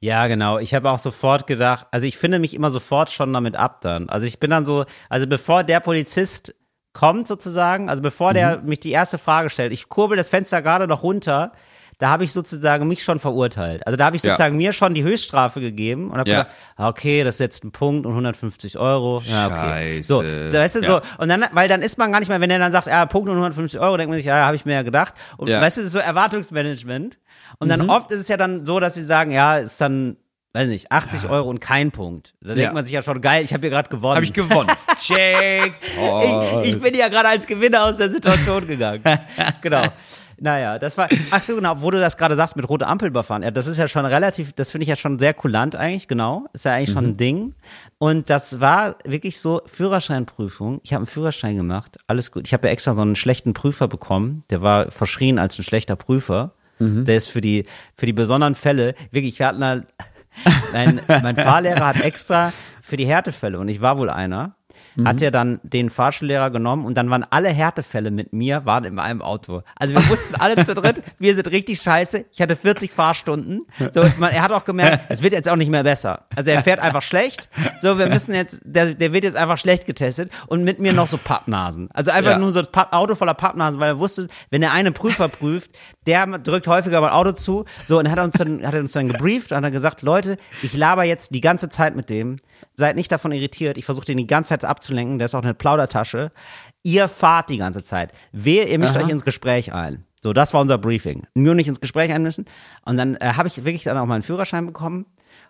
Ja, genau. Ich habe auch sofort gedacht, also ich finde mich immer sofort schon damit ab dann. Also ich bin dann so, also bevor der Polizist kommt sozusagen, also bevor der Mhm. mich die erste Frage stellt, ich kurbel das Fenster gerade noch runter, da habe ich sozusagen mich schon verurteilt. Also da habe ich Ja. sozusagen mir schon die Höchststrafe gegeben und habe Ja. gedacht, okay, das ist jetzt ein Punkt und 150 Euro. Ja, okay. Scheiße. So, weißt du, Ja. so, und dann, weil dann ist man gar nicht mehr, wenn der dann sagt, ja, Punkt und 150 Euro, denkt man sich, ja, habe ich mir ja gedacht. Und Ja. weißt du, so Erwartungsmanagement. Und Mhm. dann oft ist es ja dann so, dass sie sagen, ja, ist dann, weiß nicht, 80 Euro und kein Punkt. Da denkt Ja. man sich ja schon, geil, ich habe hier gerade gewonnen. Habe ich gewonnen. Check. Oh. ich, ich bin ja gerade als Gewinner aus der Situation gegangen. genau. Naja, das war, ach so, genau, wo du das gerade sagst, mit rote Ampel überfahren. Ja, das ist ja schon relativ, das finde ich ja schon sehr kulant eigentlich, genau. Ist ja eigentlich schon Mhm. ein Ding. Und das war wirklich so, Führerscheinprüfung. Ich habe einen Führerschein gemacht, alles gut. Ich habe ja extra so einen schlechten Prüfer bekommen. Der war verschrien als ein schlechter Prüfer. Mhm. Der ist für die, für die besonderen Fälle, wirklich, wir hatten da, mein, mein Fahrlehrer hat extra für die Härtefälle, und ich war wohl einer, hat er dann den Fahrschullehrer genommen und dann waren alle Härtefälle mit mir, waren in einem Auto. Also wir wussten alle zu dritt, wir sind richtig scheiße. Ich hatte 40 Fahrstunden. So, man, er hat auch gemerkt, es wird jetzt auch nicht mehr besser. Also er fährt einfach schlecht. So, wir müssen jetzt, der, der wird jetzt einfach schlecht getestet und mit mir noch so Pappnasen. Also einfach Ja. nur so ein Auto voller Pappnasen, weil er wusste, wenn der eine Prüfer prüft, der drückt häufiger mal Auto zu. So, und hat uns dann, hat uns dann gebrieft und hat dann gesagt, Leute, ich laber jetzt die ganze Zeit mit dem. Seid nicht davon irritiert. Ich versuche den die ganze Zeit abzulenken. Der ist auch eine Plaudertasche. Ihr fahrt die ganze Zeit. Wehe, ihr mischt euch ins Gespräch ein. So, das war unser Briefing. Nur nicht ins Gespräch einmischen. Und dann äh, habe ich wirklich dann auch meinen Führerschein bekommen.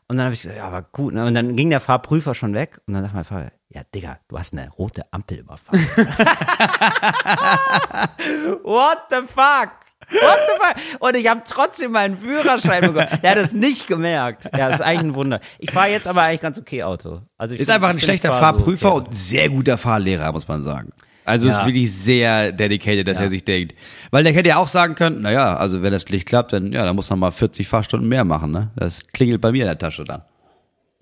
Und dann habe ich gesagt, ja, aber gut. Ne? Und dann ging der Fahrprüfer schon weg. Und dann sagt mein Fahrer, ja, Digga, du hast eine rote Ampel überfahren. What the fuck? What the fuck? Und ich habe trotzdem meinen Führerschein bekommen. Er hat es nicht gemerkt. Ja, das ist eigentlich ein Wunder. Ich fahre jetzt aber eigentlich ganz okay Auto. Also ich Ist find- einfach ein schlechter fahr so Fahrprüfer okay. und sehr guter Fahrlehrer, muss man sagen. Also ist Ja. wirklich sehr dedicated, dass Ja. er sich denkt. Weil der hätte ja auch sagen können, naja, also wenn das nicht klappt, dann ja, dann muss man mal 40 Fahrstunden mehr machen, ne? Das klingelt bei mir in der Tasche dann.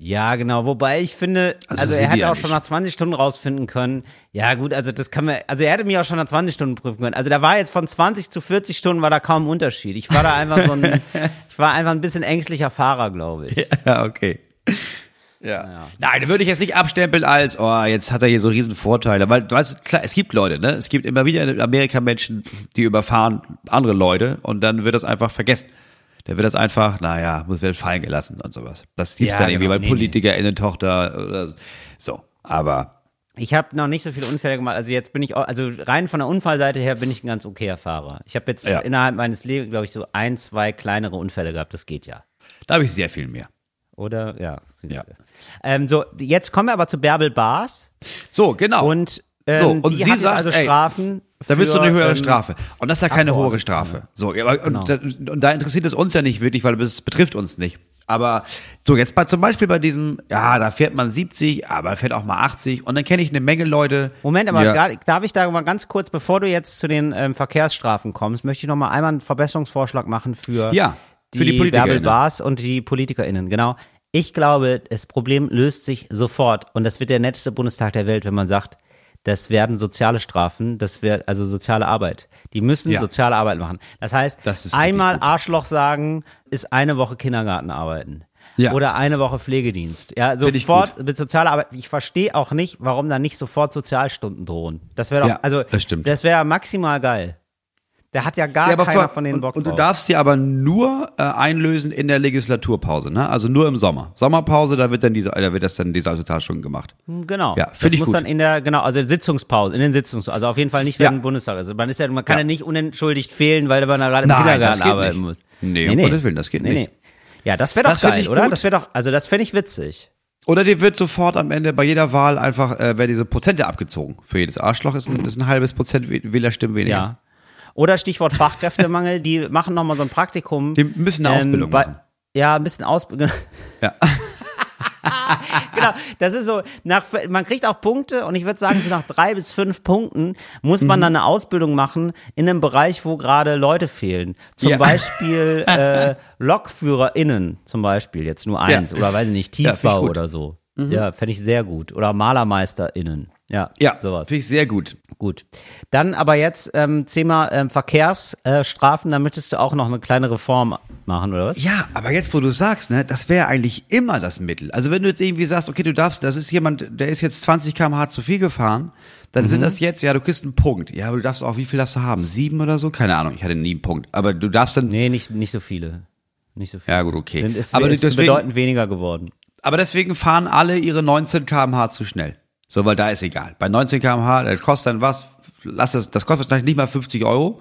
Ja, genau. Wobei ich finde, Also also, er hätte ja auch schon nicht. nach 20 Stunden rausfinden können. Ja, gut, also das kann man, also er hätte mich auch schon nach 20 Stunden prüfen können. Also da war jetzt von 20 zu 40 Stunden war da kaum ein Unterschied. Ich war da einfach so ein, ich war einfach ein bisschen ängstlicher Fahrer, glaube ich. Ja, okay. Ja. Nein, da würde ich jetzt nicht abstempeln als, oh, jetzt hat er hier so riesen Vorteile. Weil, du weißt, klar, es gibt Leute, ne? Es gibt immer wieder in Amerika Menschen, die überfahren andere Leute und dann wird das einfach vergessen. Dann wird das einfach, naja, muss wird fallen gelassen und sowas. Das gibt's Ja, dann irgendwie genau. bei Nee, nee. PolitikerInnen-Tochter oder so. Aber Ich habe noch nicht so viele Unfälle gemacht. Also jetzt bin ich, auch, also rein von der Unfallseite her bin ich ein ganz okayer Fahrer. Ich habe jetzt Ja. innerhalb meines Lebens, glaube ich, so ein, zwei kleinere Unfälle gehabt. Das geht ja. da habe ich sehr viel mehr. Oder? Ja. Ja. Ähm, so, jetzt kommen wir aber zu Bärbel Bars. So, genau. Und, So, und sie sagt, also ey, Strafen. Da willst du eine höhere ähm, Strafe. Und das ist ja keine hohe. Strafe. So, aber, Genau. und, da, und da interessiert es uns ja nicht wirklich, weil es betrifft uns nicht. Aber so, jetzt bei, zum Beispiel bei diesem, ja, da fährt man 70, aber fährt auch mal 80. Und dann kenne ich eine Menge Leute. Moment, aber ja, darf ich da mal ganz kurz, bevor du jetzt zu den ähm, Verkehrsstrafen kommst, möchte ich noch mal einmal einen Verbesserungsvorschlag machen für, Ja, die, für die PolitikerInnen. Bärbel Bars und die PolitikerInnen. Genau. Ich glaube, das Problem löst sich sofort und das wird der netteste Bundestag der Welt, wenn man sagt, das werden soziale Strafen, das wird also soziale Arbeit. Die müssen Ja. soziale Arbeit machen. Das heißt, Das einmal. Arschloch sagen, ist eine Woche Kindergarten arbeiten. Ja. Oder eine Woche Pflegedienst. Ja, sofort mit sozialer Arbeit. Ich verstehe auch nicht, warum da nicht sofort Sozialstunden drohen. Das wäre doch, Ja, also, das stimmt. Das wäre maximal geil. Da hat ja gar Ja, aber keiner von denen und, Bock und du drauf. darfst die aber nur äh, einlösen in der Legislaturpause, ne? Also nur im Sommer. Sommerpause, da wird dann diese, da wird das dann diese Sozialstunden gemacht. Genau. Ja, das find ich muss gut. dann in der, genau, also Sitzungspause, in den Sitzungs, also auf jeden Fall nicht, wenn Ja. Bundestag ist. Man ist ja, man kann ja, Ja. nicht unentschuldigt fehlen, weil man da gerade im Nein, Kindergarten das geht arbeiten nicht. muss. Nee, um Gottes Willen, das geht nicht. Ja, das wäre doch Das geil, oder? gut. Das wäre doch, also das fände ich witzig. Oder dir wird sofort am Ende bei jeder Wahl einfach, äh, werden diese Prozente abgezogen. Für jedes Arschloch ist ein, ist ein halbes Prozent Wäh- Wählerstimmen weniger. Ja. Oder Stichwort Fachkräftemangel, die machen nochmal so ein Praktikum. Die müssen eine Ausbildung bei- machen. Ja, ein bisschen Ausbildung. Ja. genau, das ist so, nach, man kriegt auch Punkte und ich würde sagen, so nach drei bis fünf Punkten muss Mhm. man dann eine Ausbildung machen in einem Bereich, wo gerade Leute fehlen. Zum Ja. Beispiel äh, LokführerInnen zum Beispiel, jetzt nur eins, Ja. oder weiß ich nicht, Ja, ich Tiefbau. Mhm. oder so. Ja, fände ich sehr gut. Oder MalermeisterInnen. Ja, Ja, sowas. finde ich sehr gut. Gut. Dann aber jetzt ähm, Thema ähm, Verkehrsstrafen, da möchtest du auch noch eine kleine Reform machen, oder was? Ja, aber jetzt, wo du sagst, ne, das wäre eigentlich immer das Mittel. Also wenn du jetzt irgendwie sagst, okay, du darfst, das ist jemand, der ist jetzt 20 km/h zu viel gefahren, dann Mhm. sind das jetzt, ja, du kriegst einen Punkt. Ja, aber du darfst auch, wie viel darfst du haben? Sieben oder so? Keine Ahnung, ich hatte nie einen Punkt. Aber du darfst dann, Nee, nicht, nicht so viele. Nicht so viele. Ja, gut, okay. Sind, es Aber ist deswegen- bedeutend weniger geworden. aber deswegen fahren alle ihre 19 km/h zu schnell. So, weil da ist egal. Bei 19 km/h, das kostet dann was, lass das, das kostet wahrscheinlich nicht mal 50 Euro.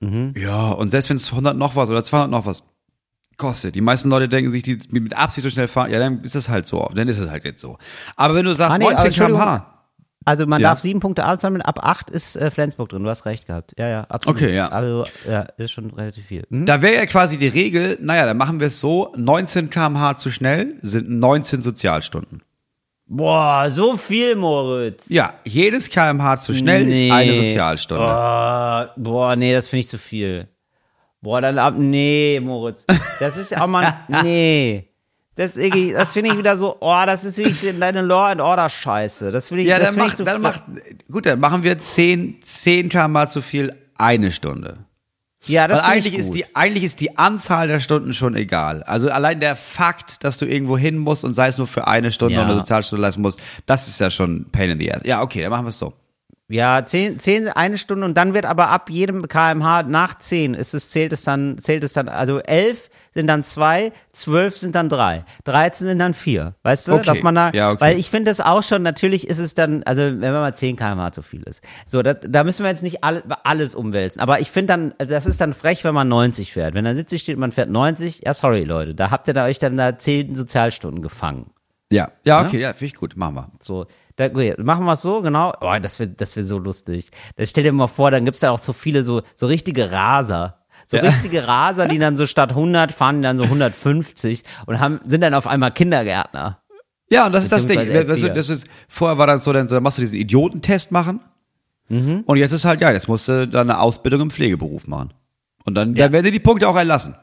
Mhm. Ja, und selbst wenn es 100 noch was oder 200 noch was kostet, die meisten Leute denken sich, die mit Absicht so schnell fahren, ja, dann ist das halt so, dann ist es halt jetzt so. Aber wenn du sagst, Ah, nee, aber 19 Entschuldigung. km/h, Also man Ja. darf sieben Punkte ansammeln, ab acht ist äh, Flensburg drin. Du hast recht gehabt. Ja, ja, absolut. Okay, ja. Also, ja, ist schon relativ viel. Mhm. da wäre ja quasi die Regel, naja, dann machen wir es so, 19 km/h zu schnell sind 19 Sozialstunden. Boah, so viel, Moritz. Ja, jedes km/h zu schnell ist eine Sozialstunde. Boah, boah, nee, das finde ich zu viel. Boah, dann ab, nee, Moritz. Das ist auch mal, nee. Das, das finde ich wieder so, oh, das ist wirklich deine Law and Order Scheiße. Das finde ich, Ja, das dann mach, ich so dann mach, gut, dann machen wir 10, 10 mal zu viel eine Stunde. Ja, das Weil eigentlich ist, die, eigentlich ist die Anzahl der Stunden schon egal. Also allein der Fakt, dass du irgendwo hin musst und sei es nur für eine Stunde Ja. eine Sozialstunde leisten musst, das ist ja schon Pain in the ass. Ja, okay, dann machen wir es so. Ja, zehn, zehn eine Stunde und dann wird aber ab jedem kmh nach zehn ist es, zählt es dann, zählt es dann, also elf sind dann zwei, zwölf sind dann drei, 13 sind dann vier. Weißt du, Okay. dass man da, Ja, okay. weil ich finde das auch schon, natürlich ist es dann, also wenn man mal 10 kmh zu viel ist. So, das, da müssen wir jetzt nicht alle, alles umwälzen. Aber ich finde dann, das ist dann frech, wenn man 90 fährt. Wenn dann 70 steht, man fährt 90, ja sorry Leute, da habt ihr da euch dann da 10 Sozialstunden gefangen. Ja, ja, okay, ja, finde ich gut, machen wir. So, da, gut, machen wir es so, genau. Oh, das wird das wär so lustig. Da stell dir mal vor, dann gibt's da auch so viele so, so richtige Raser. So richtige Raser, die dann so statt 100 fahren die dann so 150 und haben, sind dann auf einmal Kindergärtner. Ja, und das ist das Ding. Das, ist- das ist, vorher war das so, dann, so, dann machst du diesen Idiotentest machen. Mhm. Und jetzt ist halt, ja, jetzt musst du dann eine Ausbildung im Pflegeberuf machen. Und dann, Ja. dann werden dir die Punkte auch erlassen,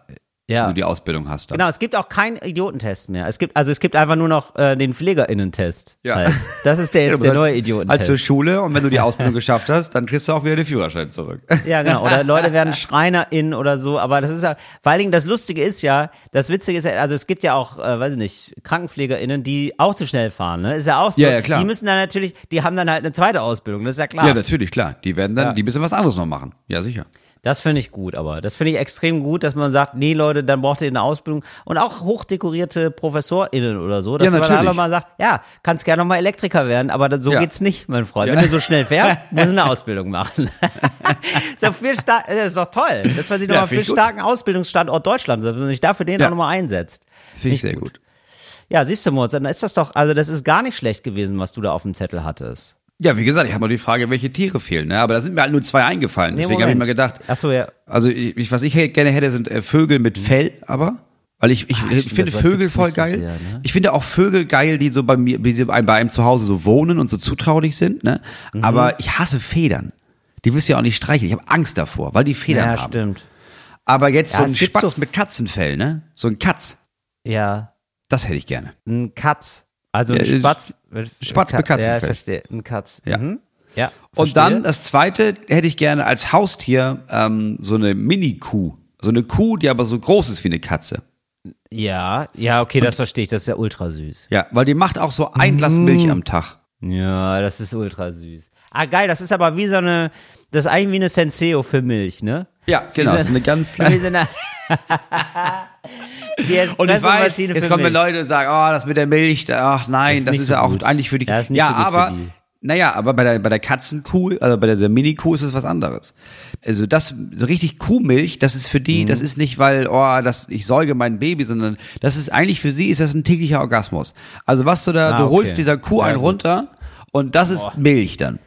Ja. du die Ausbildung hast. Dann. Genau, es gibt auch keinen Idiotentest mehr. Es gibt, also es gibt einfach nur noch äh, den PflegerInnen-Test. Ja. Halt. Das ist der Ja, jetzt du der neue Halt Idiotentest. zur Schule und wenn du die Ausbildung geschafft hast, dann kriegst du auch wieder den Führerschein zurück. Ja, genau. Oder Leute werden SchreinerInnen oder so. Aber das ist ja, vor allen Dingen das Lustige ist ja, das Witzige ist ja, also es gibt ja auch, äh, weiß ich nicht, KrankenpflegerInnen, die auch zu schnell fahren, ne? Ist ja auch so. Ja, ja, klar. Die müssen dann natürlich, die haben dann halt eine zweite Ausbildung, das ist ja klar. Ja, natürlich, klar. Die werden dann, Ja. die müssen was anderes noch machen. Ja, sicher. Das finde ich gut, aber das finde ich extrem gut, dass man sagt, nee, Leute, dann braucht ihr eine Ausbildung und auch hochdekorierte ProfessorInnen oder so, dass Ja, man einfach mal sagt, ja, kannst gerne noch mal Elektriker werden, aber das, so Ja. geht's nicht, mein Freund. Ja. Wenn du so schnell fährst, musst du eine Ausbildung machen. so viel das ist doch toll, dass man sich Ja, nochmal für gut. starken Ausbildungsstandort Deutschland, dass man sich dafür den auch nochmal einsetzt. Finde ich sehr gut. Ja, siehst du, Moritz, dann ist das doch, also das ist gar nicht schlecht gewesen, was du da auf dem Zettel hattest. Ja, wie gesagt, ich habe noch die Frage, welche Tiere fehlen. Ne? Aber da sind mir halt nur zwei eingefallen. Deswegen habe ich mir gedacht, Ach so, ja. also ich, was ich gerne hätte, sind äh, Vögel mit Fell, aber. Weil ich, ich, Ah, ich finde Vögel voll geil. sehr, ne? Ich finde auch Vögel geil, die so bei mir, wie sie bei einem zu Hause so wohnen und so zutraulich sind. Ne? Mhm. Aber ich hasse Federn. Die wirst du ja auch nicht streicheln. Ich habe Angst davor, weil die Federn Ja, haben. stimmt. Aber jetzt Ja, so ein Spatz so- mit Katzenfell, ne? So ein Katz. Ja, Das hätte ich gerne. ein Katz. Also ein äh, Spatz. Spatz mit Katzenfell. Ja, verstehe. Ein Katz. Ja. Mhm. Ja. Und dann das zweite hätte ich gerne als Haustier ähm, so eine Mini-Kuh. So eine Kuh, die aber so groß ist wie eine Katze. Ja, ja, okay, das verstehe ich. Das ist ja ultra süß. Ja, weil die macht auch so ein Glas Mhm. Milch am Tag. Ja, das ist ultra süß. Ah, geil, das ist aber wie so eine, das ist eigentlich wie eine Senseo für Milch, ne? Ja, Das ist wie genau. so- Das ist eine ganz kleine. Und ich weiß, jetzt kommen Milch. Leute und sagen, oh, das mit der Milch, ach nein, ist das ist so ja auch gut. eigentlich für die Ja, ist nicht Ja, so aber, naja, aber bei der, bei der Katzenkuh, also bei der Mini-Kuh ist es was anderes. Also das, so richtig Kuhmilch, das ist für Mhm. die, das ist nicht, weil, oh, das, ich säuge mein Baby, sondern das ist eigentlich für sie ist das ein täglicher Orgasmus. Also was du da, Ah, du okay. holst dieser Kuh Ja, einen gut. runter und das ist Milch dann.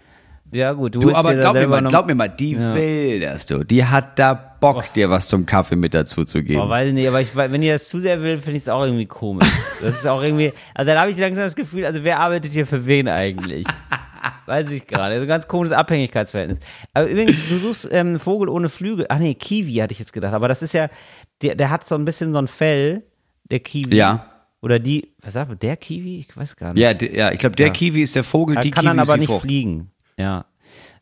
Ja, gut, du, Du, aber glaub mir mal, glaub mir mal, die will das, du. Die hat da Bock, dir was zum Kaffee mit dazu zu geben. Boah, weiß ich nicht, aber ich, wenn ihr das zu sehr will, finde ich es auch irgendwie komisch. Das ist auch irgendwie, also dann habe ich langsam das Gefühl, also wer arbeitet hier für wen eigentlich? Weiß ich gerade. Also ein ganz komisches Abhängigkeitsverhältnis. Aber übrigens, du suchst ähm, Vogel ohne Flügel. Ach nee, Kiwi hatte ich jetzt gedacht. Aber das ist ja, der, der hat so ein bisschen so ein Fell, der Kiwi. Ja. Oder die, was sagt man, der Kiwi? Ich weiß gar nicht. Ja, d- ja, ich glaube, der Ja. Kiwi ist der Vogel, Er die kann Kiwi dann aber nicht Frucht. fliegen. Ja.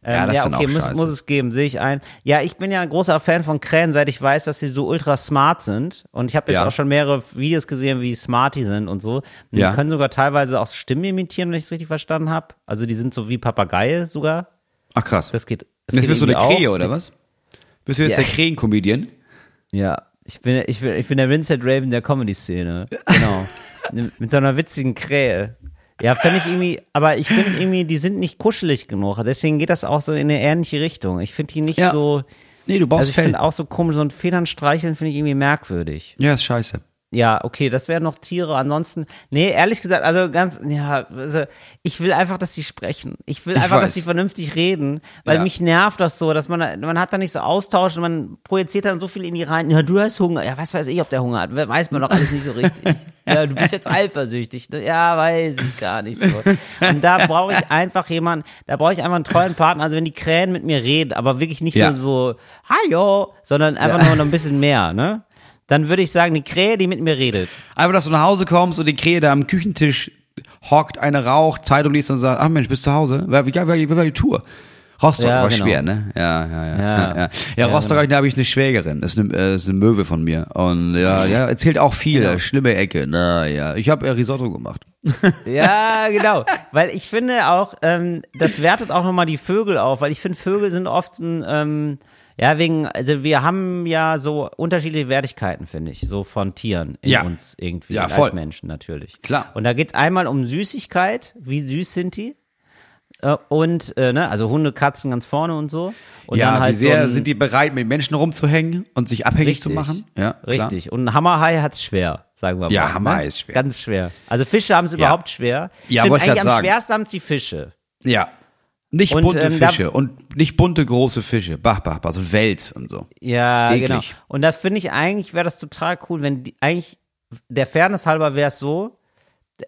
Ähm, Ja, das dann okay, muss, muss es geben, sehe ich ein. Ja, ich bin ja ein großer Fan von Krähen, seit ich weiß, dass sie so ultra smart sind. Und ich habe jetzt Ja. auch schon mehrere Videos gesehen, wie smart die sind und so. Und Ja. Die können sogar teilweise auch Stimmen imitieren, wenn ich es richtig verstanden habe. Also die sind so wie Papageie sogar. Ach krass. Das geht. Das Jetzt bist du eine Krähe, oder was? Bist du jetzt Ja. der Krähen-Comedian? Ja, ich bin, ich bin, ich bin der Vincent Raven der Comedy-Szene. Genau. Mit so einer witzigen Krähe. Ja, finde ich irgendwie, aber ich finde irgendwie, die sind nicht kuschelig genug. Deswegen geht das auch so in eine ähnliche Richtung. Ich finde die nicht Ja. so, Nee, du brauchst also ich finde auch so komisch, so ein Federn streicheln finde ich irgendwie merkwürdig. Ja, ist scheiße. Ja, okay, das wären noch Tiere. Ansonsten, nee, ehrlich gesagt, also ganz, ja, also ich will einfach, dass sie sprechen. Ich will Ich einfach, weiß. dass sie vernünftig reden, weil Ja. mich nervt das so, dass man, man hat da nicht so Austausch und man projiziert dann so viel in die rein. Ja, du hast Hunger. Ja, was weiß ich, ob der Hunger hat. Weiß man doch alles nicht so richtig. ja, du bist jetzt eifersüchtig. ne? Ja, weiß ich gar nicht so. Und da brauche ich einfach jemanden, da brauche ich einfach einen treuen Partner. Also wenn die Krähen mit mir reden, aber wirklich nicht Ja. nur so, hallo, sondern einfach nur noch ein bisschen mehr, ne? Dann würde ich sagen, die Krähe, die mit mir redet. Einfach, dass du nach Hause kommst und die Krähe da am Küchentisch hockt, eine raucht, Zeitung liest und sagt, ach Mensch, bist du zu Hause? Wie, wie, wie, wie war die Tour? Rostock Ja, war genau. schwer, ne? Ja, ja, ja. Ja, Ja. ja. Rostock, da habe ich eine Schwägerin. Das ist eine, äh, ist eine Möwe von mir. Und ja, ja, erzählt auch viel. Genau. Schlimme Ecke. Na ja. Ich habe äh, Risotto gemacht. Ja, genau. Weil ich finde auch, ähm, das wertet auch nochmal die Vögel auf, weil ich finde, Vögel sind oft ein, ähm, ja, wegen, also wir haben ja so unterschiedliche Wertigkeiten, finde ich, so von Tieren in Ja. uns irgendwie, Ja, und als Menschen natürlich. Klar. Und da geht's einmal um Süßigkeit, wie süß sind die? Äh, Und, äh, ne, also Hunde, Katzen ganz vorne und so. Und ja, dann halt wie sehr so ein, sind die bereit, mit Menschen rumzuhängen und sich abhängig Richtig. zu machen? Ja, klar. Richtig. Und ein Hammerhai hat's schwer, sagen wir mal. Ja, Hammerhai ne? ist schwer. Ganz schwer. Also Fische haben es überhaupt schwer. Ja, Stimmt, eigentlich am sagen. schwersten haben es die Fische. Ja. Nicht Und, bunte ähm, Fische und nicht bunte große Fische. Bach, bach, bach, so Wels und so. Ja, Eklig. genau. Und da finde ich eigentlich, wäre das total cool, wenn die, eigentlich, der Fairness halber wäre es so,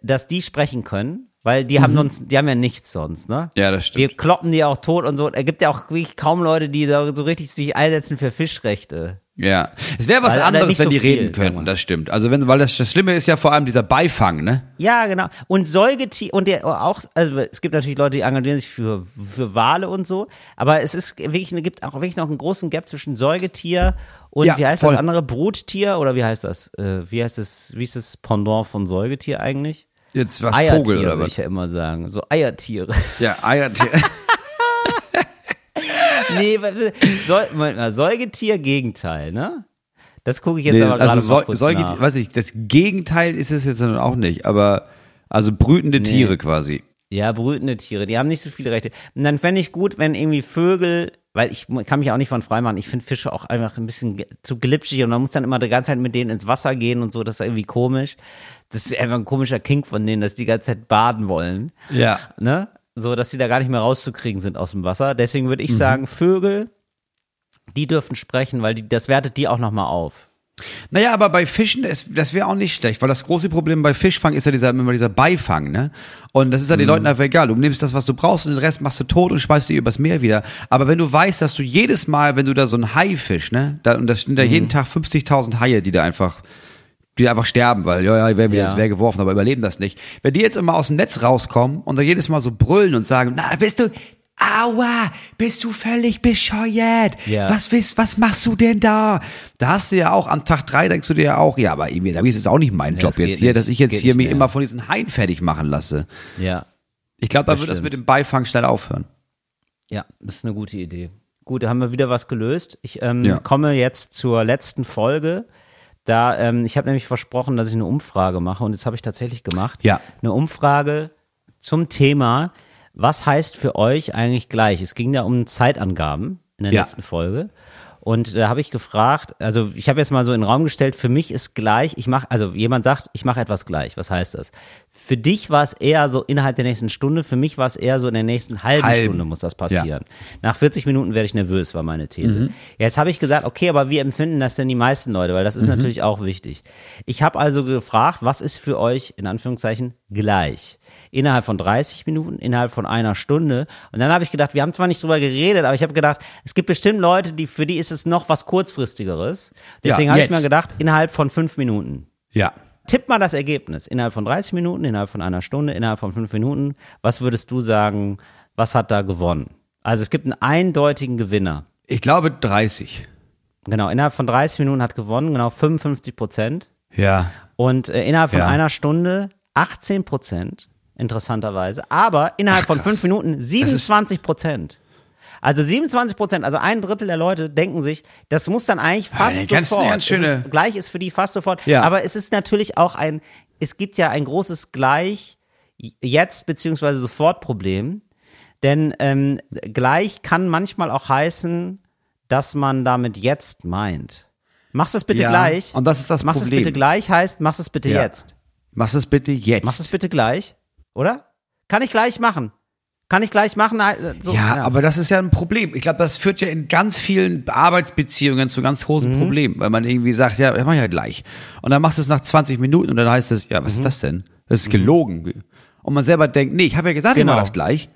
dass die sprechen können, weil die haben sonst, die haben ja nichts sonst, ne? Ja, das Wir stimmt. kloppen die auch tot und so. Es gibt ja auch wirklich kaum Leute, die da so richtig sich einsetzen für Fischrechte. Ja. Es wäre was Weil- anderes, wenn so die viel, reden könnten, das stimmt. Also wenn, weil das, das Schlimme ist ja vor allem dieser Beifang, ne? Ja, genau. Und Säugetier, und der auch, also es gibt natürlich Leute, die engagieren sich für, für Wale und so, aber es ist wirklich, es gibt auch wirklich noch einen großen Gap zwischen Säugetier und Ja, wie heißt voll. das andere? Bruttier oder wie heißt das? Äh, wie heißt das, wie ist das Pendant von Säugetier eigentlich? Jetzt was Eiertiere, Vogel oder würde was? ich ja immer sagen. So Eiertiere. Ja, Eiertier. nee, Moment mal, Säugetier, Gegenteil, ne? Das gucke ich jetzt nee, aber gerade also mal kurz Säugetier, nach. weiß nicht, das Gegenteil ist es jetzt dann auch nicht, aber also brütende Tiere quasi. Ja, brütende Tiere, die haben nicht so viele Rechte. Und dann fände ich gut, wenn irgendwie Vögel, weil ich kann mich auch nicht von frei machen, ich finde Fische auch einfach ein bisschen zu glitschig und man muss dann immer die ganze Zeit mit denen ins Wasser gehen und so, das ist irgendwie komisch. Das ist einfach ein komischer Kink von denen, dass die ganze Zeit baden wollen. Ja. Ne? So, dass die da gar nicht mehr rauszukriegen sind aus dem Wasser. Deswegen würde ich Mhm. sagen, Vögel, die dürfen sprechen, weil die, das wertet die auch nochmal auf. Naja, aber bei Fischen, das, das wäre auch nicht schlecht, weil das große Problem bei Fischfang ist ja dieser, immer dieser Beifang, ne? Und das ist ja den Leuten einfach egal. Du nimmst das, was du brauchst und den Rest machst du tot und schmeißt die übers Meer wieder. Aber wenn du weißt, dass du jedes Mal, wenn du da so ein Hai fisch, ne? Da, und das sind da jeden Tag 50.000 Haie, die da einfach die einfach sterben, weil ja, ja, die werden wieder Ja. ins Meer geworfen, aber überleben das nicht. Wenn die jetzt immer aus dem Netz rauskommen und dann jedes Mal so brüllen und sagen, na, bist du, aua, bist du völlig bescheuert? Ja. Was wisst, was machst du denn da? Da hast du ja auch, am Tag drei denkst du dir ja auch, ja, aber irgendwie, da ist es auch nicht mein Ja, Job jetzt hier, nicht. dass ich jetzt hier mehr. immer von diesen Haien fertig machen lasse. Ja. Ich glaube, da wird das mit dem Beifang schnell aufhören. Ja, das ist eine gute Idee. Gut, da haben wir wieder was gelöst. Ich ähm, komme jetzt zur letzten Folge. Da, ähm, ich habe nämlich versprochen, dass ich eine Umfrage mache und das habe ich tatsächlich gemacht. Ja. Eine Umfrage zum Thema, was heißt für euch eigentlich gleich? Es ging da um Zeitangaben in der Ja. letzten Folge. Und da habe ich gefragt, also ich habe jetzt mal so in den Raum gestellt, für mich ist gleich, ich mache, also jemand sagt, ich mache etwas gleich. Was heißt das? Für dich war es eher so innerhalb der nächsten Stunde, für mich war es eher so in der nächsten halben Halben. Stunde muss das passieren. Nach 40 Minuten werde ich nervös, war meine These. Mhm. Jetzt habe ich gesagt, okay, aber wie empfinden das denn die meisten Leute? Weil das ist Mhm. natürlich auch wichtig. Ich habe also gefragt, was ist für euch in Anführungszeichen gleich? Innerhalb von 30 Minuten, innerhalb von einer Stunde. Und dann habe ich gedacht, wir haben zwar nicht drüber geredet, aber ich habe gedacht, es gibt bestimmt Leute, die für die ist es noch was kurzfristigeres. Deswegen Ja, habe ich mir gedacht, innerhalb von fünf Minuten. Ja. Tipp mal das Ergebnis. Innerhalb von 30 Minuten, innerhalb von einer Stunde, innerhalb von fünf Minuten. Was würdest du sagen, was hat da gewonnen? Also es gibt einen eindeutigen Gewinner. Ich glaube 30. Genau, innerhalb von 30 Minuten hat gewonnen, genau 55 Prozent. Ja. Und äh, innerhalb von Ja. einer Stunde 18 Prozent, interessanterweise. Aber innerhalb Ach, von fünf Minuten 27 Prozent. Also 27 Prozent, also ein Drittel der Leute denken sich, das muss dann eigentlich fast ganz- sofort. ganz schöne- ist, gleich ist für die fast sofort. Ja. Aber es ist natürlich auch ein, es gibt ja ein großes Gleich jetzt beziehungsweise sofort Problem. Denn ähm, gleich kann manchmal auch heißen, dass man damit jetzt meint. Machst du es bitte Ja, gleich? und das ist das Machst es Problem. bitte gleich heißt, machst es bitte Ja. jetzt. Mach es bitte jetzt. Machst es bitte gleich, oder? Kann ich gleich machen. Kann ich gleich machen? äh, So, ja, aber das ist ja ein Problem. Ich glaube, das führt ja in ganz vielen Arbeitsbeziehungen zu ganz großen Mhm. Problemen, weil man irgendwie sagt, ja, mach ich ja gleich. Und dann machst du es nach 20 Minuten und dann heißt es, ja, was Mhm. ist das denn? Das ist gelogen. Und man selber denkt, nee, ich habe ja gesagt, ich Genau. mach das gleich.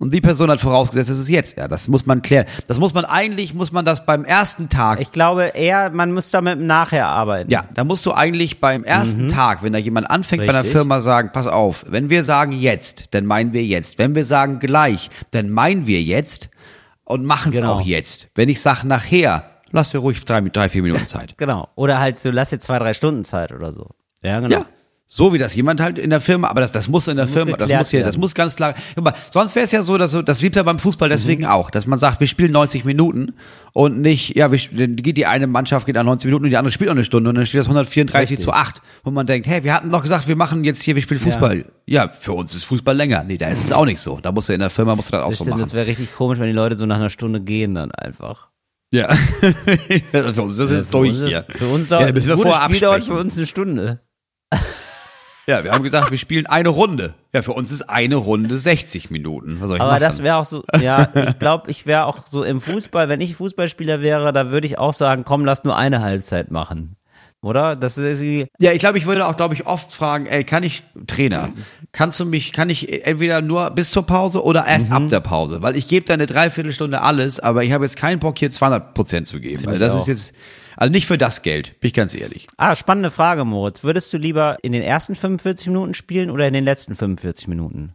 Und die Person hat vorausgesetzt, es ist jetzt. Ja, das muss man klären. Das muss man eigentlich, muss man das beim ersten Tag. Ich glaube eher, man muss damit nachher arbeiten. ja, da musst du eigentlich beim ersten Tag, wenn da jemand anfängt bei einer Mhm. Richtig. Firma, sagen, pass auf, wenn wir sagen jetzt, dann meinen wir jetzt. Wenn wir sagen gleich, dann meinen wir jetzt und machen es Genau. auch jetzt. Wenn ich sage nachher, lass dir ruhig drei, drei, vier Minuten Zeit. Genau. Oder halt so, lass dir zwei, drei Stunden Zeit oder so. Ja, genau. Ja. So wie das jemand halt in der Firma, aber das, das muss in der Muss Firma, das muss hier, das werden. muss ganz klar. Guck mal, sonst wäre es ja so, dass so, das gibt's ja beim Fußball deswegen Mhm. auch, dass man sagt, wir spielen 90 Minuten und nicht, ja, wir, dann geht die eine Mannschaft geht an 90 Minuten und die andere spielt noch eine Stunde und dann steht das 134 Richtig. zu 8, wo man denkt, hey, wir hatten doch gesagt, wir machen jetzt hier, wir spielen Fußball. Ja. für uns ist Fußball länger. Nee, da ist es auch nicht so. Da musst du in der Firma musst du das auch Das so stimmt, machen. das wäre richtig komisch, wenn die Leute so nach einer Stunde gehen dann einfach. ja. für uns ist das jetzt für durch ist, hier. Für uns Ja, dauert, wir ein gutes Spiel dauert für uns eine Stunde. Ja, wir haben gesagt, wir spielen eine Runde. Ja, für uns ist eine Runde 60 Minuten. Aber machen? das wäre auch so, ja, ich glaube, ich wäre auch so im Fußball, wenn ich Fußballspieler wäre, da würde ich auch sagen, komm, lass nur eine Halbzeit machen. Oder? Das ist irgendwie, Ja, ich glaube, ich würde auch, glaube ich, oft fragen, ey, kann ich, Trainer, kannst du mich, kann ich entweder nur bis zur Pause oder erst Mhm. ab der Pause? Weil ich gebe da eine Dreiviertelstunde alles, aber ich habe jetzt keinen Bock, hier 200 Prozent zu geben. Ich das auch. ist jetzt, also nicht für das Geld, bin ich ganz ehrlich. ah, spannende Frage, Moritz. Würdest du lieber in den ersten 45 Minuten spielen oder in den letzten 45 Minuten?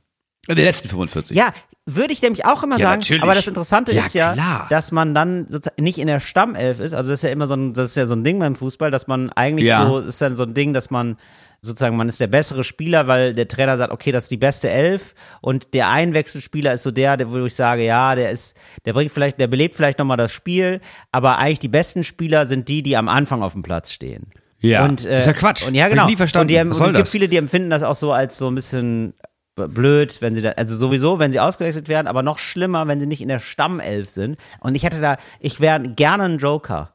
In den letzten 45. Ja, würde ich nämlich auch immer Ja, sagen. natürlich. Aber das Interessante Ja, ist ja, klar. dass man dann nicht in der Stammelf ist. Also das ist ja immer so ein, das ist ja so ein Ding beim Fußball, dass man eigentlich Ja. so, ist dann so ein Ding, dass man sozusagen, man ist der bessere Spieler, weil der Trainer sagt, okay, das ist die beste Elf und der Einwechselspieler ist so der, der, wo ich sage, ja, der ist, der bringt vielleicht, der belebt vielleicht nochmal das Spiel, aber eigentlich die besten Spieler sind die, die am Anfang auf dem Platz stehen. Ja. Und, äh, Ist ja Quatsch. Und ja, Hab ich genau. nie verstanden. Und, die, und es gibt viele, die empfinden das auch so als so ein bisschen blöd, wenn sie da, also sowieso, wenn sie ausgewechselt werden, aber noch schlimmer, wenn sie nicht in der Stammelf sind. Und ich hätte da, ich wäre gerne ein Joker.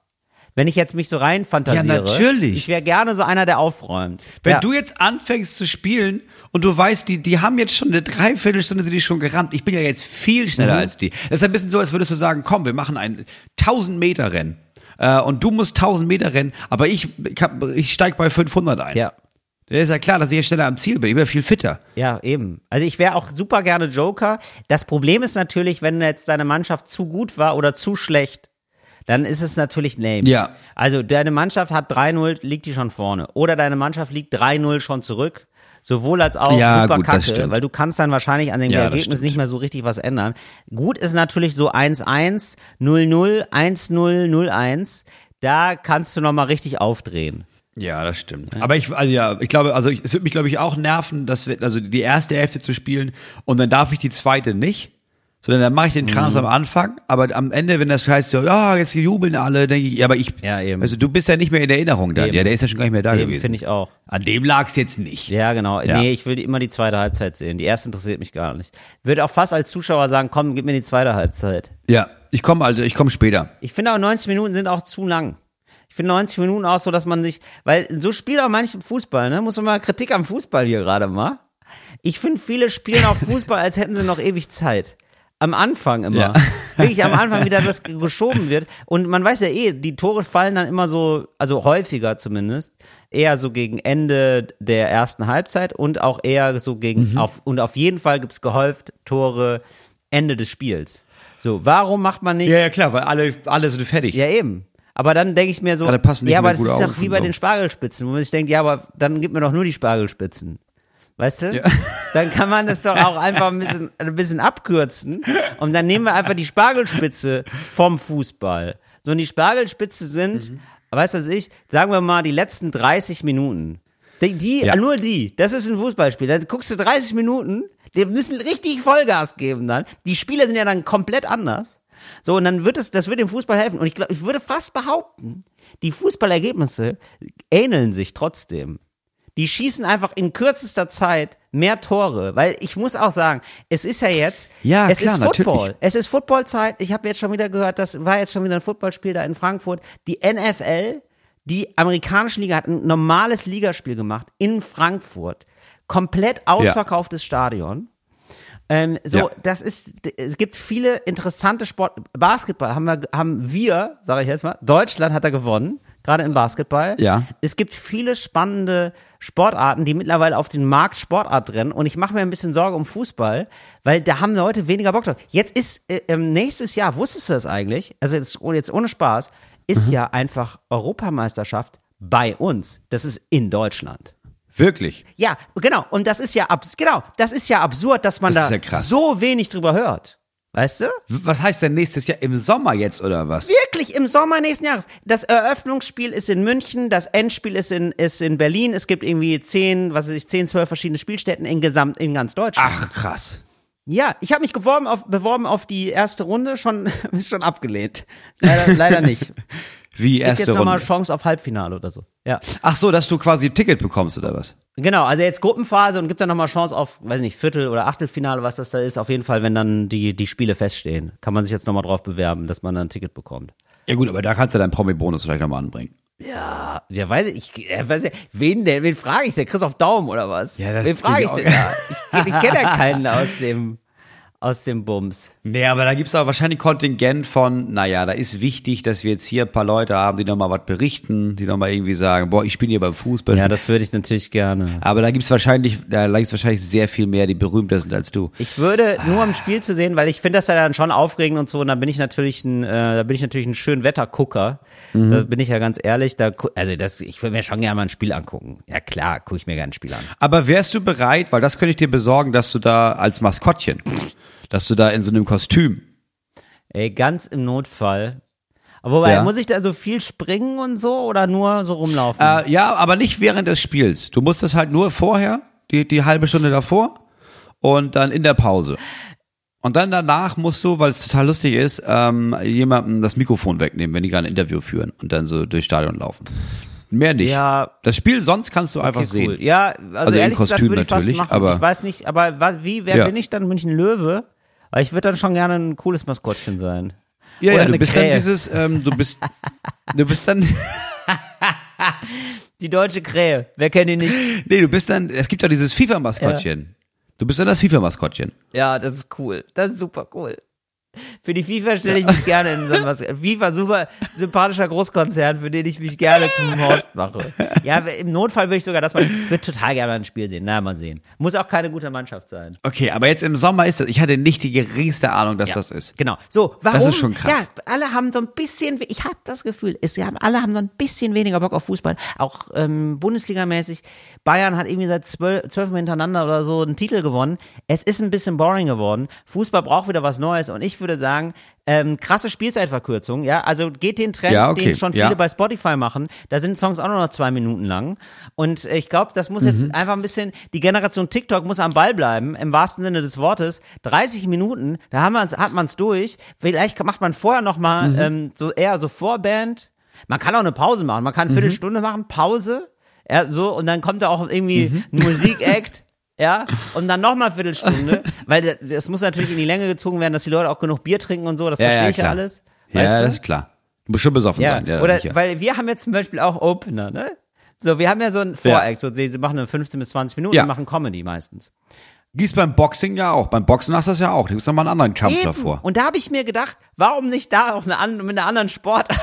Wenn ich jetzt mich so rein fantasiere. Ja, natürlich. Ich wäre gerne so einer, der aufräumt. Wenn ja. du jetzt anfängst zu spielen und du weißt, die, die haben jetzt schon eine Dreiviertelstunde sind die schon gerannt. Ich bin ja jetzt viel schneller Mhm. als die. Das ist ein bisschen so, als würdest du sagen, komm, wir machen ein 1000 Meter Rennen. Äh, und du musst 1000 Meter rennen, aber ich, ich, hab- ich steig bei 500 ein. ja. Dann ist ja klar, dass ich jetzt schneller am Ziel bin. Ich bin ja viel fitter. Ja, eben. Also ich wäre auch super gerne Joker. Das Problem ist natürlich, wenn jetzt deine Mannschaft zu gut war oder zu schlecht, dann ist es natürlich lame. Ja. Also deine Mannschaft hat 3-0, liegt die schon vorne. Oder deine Mannschaft liegt 3-0 schon zurück. Sowohl als auch Ja, super gut, kacke, weil du kannst dann wahrscheinlich an dem Ja, Ergebnis nicht mehr so richtig was ändern. Gut ist natürlich so 1-1, 0-0, 1-0, 0-1. Da kannst du nochmal richtig aufdrehen. Ja, das stimmt. Aber ich, also ja, ich glaube, also ich, es wird mich, glaube ich, auch nerven, dass wir, also die erste Hälfte zu spielen und dann darf ich die zweite nicht. Sondern dann mache ich den Krams Mhm. am Anfang, aber am Ende, wenn das heißt so, ja, jetzt jubeln alle, denke ich, ja, aber ich, Ja, eben. also du bist ja nicht mehr in der Erinnerung dann, Eben. ja, der ist ja schon gar nicht mehr da Eben, gewesen. finde ich auch. An dem lag's jetzt nicht. Ja, genau. Ja. Nee, ich will immer die zweite Halbzeit sehen. Die erste interessiert mich gar nicht. Würde auch fast als Zuschauer sagen, komm, gib mir die zweite Halbzeit. Ja, ich komme also, ich komme später. Ich finde auch 90 Minuten sind auch zu lang. Ich finde 90 Minuten auch so, dass man sich, weil so spielt auch manche Fußball, ne? Muss man mal Kritik am Fußball hier gerade mal. Ich finde, viele spielen auch Fußball, als hätten sie noch ewig Zeit. Am Anfang immer. Ja. Wirklich am Anfang wieder das geschoben wird. Und man weiß ja eh, die Tore fallen dann immer so, also häufiger zumindest, eher so gegen Ende der ersten Halbzeit und auch eher so gegen, Mhm. auf, und auf jeden Fall gibt's gehäuft Tore Ende des Spiels. So, warum macht man nicht Ja, ja, klar, weil alle, alle sind fertig. ja, eben. Aber dann denke ich mir so, ja, aber das ist doch wie bei so. den Spargelspitzen, wo man sich denkt, ja, aber dann gib mir doch nur die Spargelspitzen. Weißt du? Dann kann man das doch auch einfach ein bisschen, ein bisschen abkürzen und dann nehmen wir einfach die Spargelspitze vom Fußball. So, und die Spargelspitze sind, Mhm. weißt du was ich, sagen wir mal die letzten 30 Minuten. Die, die Ja. nur die, das ist ein Fußballspiel. Dann guckst du 30 Minuten, die müssen richtig Vollgas geben dann. Die Spieler sind ja dann komplett anders. So, und dann wird es, das wird dem Fußball helfen. Und ich glaube, ich würde fast behaupten, die Fußballergebnisse ähneln sich trotzdem. Die schießen einfach in kürzester Zeit mehr Tore, weil ich muss auch sagen, es ist ja jetzt, Ja, es klar, ist Football. natürlich. Es ist Footballzeit. Ich habe jetzt schon wieder gehört, das war jetzt schon wieder ein Footballspiel da in Frankfurt. Die NFL, die amerikanische Liga hat ein normales Ligaspiel gemacht in Frankfurt. Komplett ausverkauftes Stadion. Ähm, so, Ja. das ist, es gibt viele interessante Sport. Basketball haben wir, haben wir, sage ich jetzt mal, Deutschland hat da gewonnen. Gerade im Basketball. Ja. Es gibt viele spannende Sportarten, die mittlerweile auf den Markt Sportart rennen. Und ich mache mir ein bisschen Sorge um Fußball, weil da haben Leute weniger Bock drauf. Jetzt ist äh, ähm, nächstes Jahr, wusstest du das eigentlich? Also jetzt, oh, jetzt ohne Spaß, ist Mhm. ja einfach Europameisterschaft bei uns. Das ist in Deutschland. Wirklich. Ja, genau. Und das ist ja genau, das ist ja absurd, dass man Das da ja so wenig drüber hört. Weißt du? Was heißt denn nächstes Jahr? Im Sommer jetzt oder was? Wirklich im Sommer nächsten Jahres. Das Eröffnungsspiel ist in München, das Endspiel ist in, ist in Berlin. Es gibt irgendwie zehn, was weiß ich, zehn, zwölf verschiedene Spielstätten in gesamt in ganz Deutschland. Ach, krass. Ja, ich habe mich geworben auf, beworben auf die erste Runde, schon ist schon abgelehnt. Leider, leider nicht. Wie Gibt erste jetzt nochmal. Chance auf Halbfinale oder so. Ja. Ach so, dass du quasi ein Ticket bekommst oder was? Genau, also jetzt Gruppenphase und gibt dann nochmal Chance auf, weiß nicht, Viertel- oder Achtelfinale, was das da ist. Auf jeden Fall, wenn dann die, die Spiele feststehen, kann man sich jetzt nochmal drauf bewerben, dass man dann ein Ticket bekommt. Ja gut, aber da kannst du deinen Promi-Bonus vielleicht nochmal anbringen. Ja, ja, weiß ich, ich weiß, ich- wen denn, wen frage ich denn? Christoph Daum oder was? Ja, das wen frage ich krieg denn ich da? Ich, ich kenne ja keinen aus dem, aus dem Bums. Nee, aber da gibt's auch wahrscheinlich Kontingent von, naja, da ist wichtig, dass wir jetzt hier ein paar Leute haben, die nochmal was berichten, die nochmal irgendwie sagen, boah, ich bin hier beim Fußball. Ja, das würde ich natürlich gerne. aber da gibt's wahrscheinlich, da gibt's wahrscheinlich sehr viel mehr, die berühmter sind als du. Ich würde nur im Spiel zu sehen, weil ich finde das ja dann schon aufregend und so, und dann bin ich natürlich ein, äh, da bin ich natürlich ein schön Wettergucker. Mhm. Da bin ich ja ganz ehrlich, da, also das, ich würde mir schon gerne mal ein Spiel angucken. Ja klar, gucke ich mir gerne ein Spiel an. Aber wärst du bereit, weil das könnte ich dir besorgen, dass du da als Maskottchen, dass du da in so einem Kostüm, Ey, ganz im Notfall. Aber wobei, Ja. muss ich da so viel springen und so oder nur so rumlaufen? Äh, ja, aber nicht während des Spiels. Du musst das halt nur vorher, die, die halbe Stunde davor und dann in der Pause. Und dann danach musst du, weil es total lustig ist, ähm, jemandem das Mikrofon wegnehmen, wenn die gerade ein Interview führen und dann so durchs Stadion laufen. Mehr nicht. Ja. Das Spiel sonst kannst du einfach Okay, sehen. cool. Ja, also, Also ehrlich gesagt würde ich fast machen. aber- ich weiß nicht, aber was, wie, wer Ja. bin ich dann? Bin ich ein Löwe? Weil ich würde dann schon gerne ein cooles Maskottchen sein. Ja, Oder ja, du bist Krähe. dann dieses, ähm, du bist, du bist dann, Die deutsche Krähe. Wer kennt die nicht? nee, du bist dann, es gibt ja dieses FIFA-Maskottchen. Du bist dann das FIFA-Maskottchen. Ja, das ist cool. Das ist super cool. Für die FIFA stelle ich mich gerne in so was. FIFA, super sympathischer Großkonzern, für den ich mich gerne zum Host mache. Ja, im Notfall würde ich sogar das mal, ich würde total gerne ein Spiel sehen. Na, mal sehen. Muss auch keine gute Mannschaft sein. Okay, aber jetzt im Sommer ist das, ich hatte nicht die geringste Ahnung, dass Ja, das ist. Genau. So, warum? Das ist schon krass. Ja, alle haben so ein bisschen, ich habe das Gefühl, es haben, alle haben so ein bisschen weniger Bock auf Fußball. Auch ähm, Bundesligamäßig. Bayern hat irgendwie seit zwölf, zwölf Mal hintereinander oder so einen Titel gewonnen. Es ist ein bisschen boring geworden. Fußball braucht wieder was Neues und ich würde sagen, ähm, krasse Spielzeitverkürzung, ja, also geht den Trend, Ja, okay, den schon viele ja. bei Spotify machen, da sind Songs auch nur noch zwei Minuten lang und ich glaube, das muss Mhm. jetzt einfach ein bisschen, die Generation TikTok muss am Ball bleiben, im wahrsten Sinne des Wortes, 30 Minuten, da haben wir's, hat man es durch, vielleicht macht man vorher noch mal Mhm. ähm, so eher so Vorband, man kann auch eine Pause machen, man kann eine Mhm. Viertelstunde machen, Pause, ja, so, und dann kommt da auch irgendwie Mhm. ein Musikact, ja, und dann nochmal Viertelstunde, weil das- muss natürlich in die Länge gezogen werden, dass die Leute auch genug Bier trinken und so, das Ja, ja, verstehe ich ja alles. Ja, weißt du? das ist klar. Du musst schon besoffen Ja, sein. Ja, oder sicher. weil wir haben jetzt zum Beispiel auch Opener, ne? So, wir haben ja so ein Voract, so, sie machen eine 15 bis 20 Minuten, Ja. machen Comedy meistens. Gießt beim Boxing ja auch. Beim Boxen hast du das ja auch. Da gibt's nochmal einen anderen Kampf davor. Und da habe ich mir gedacht, warum nicht da auch eine, an- mit einer anderen Sportart?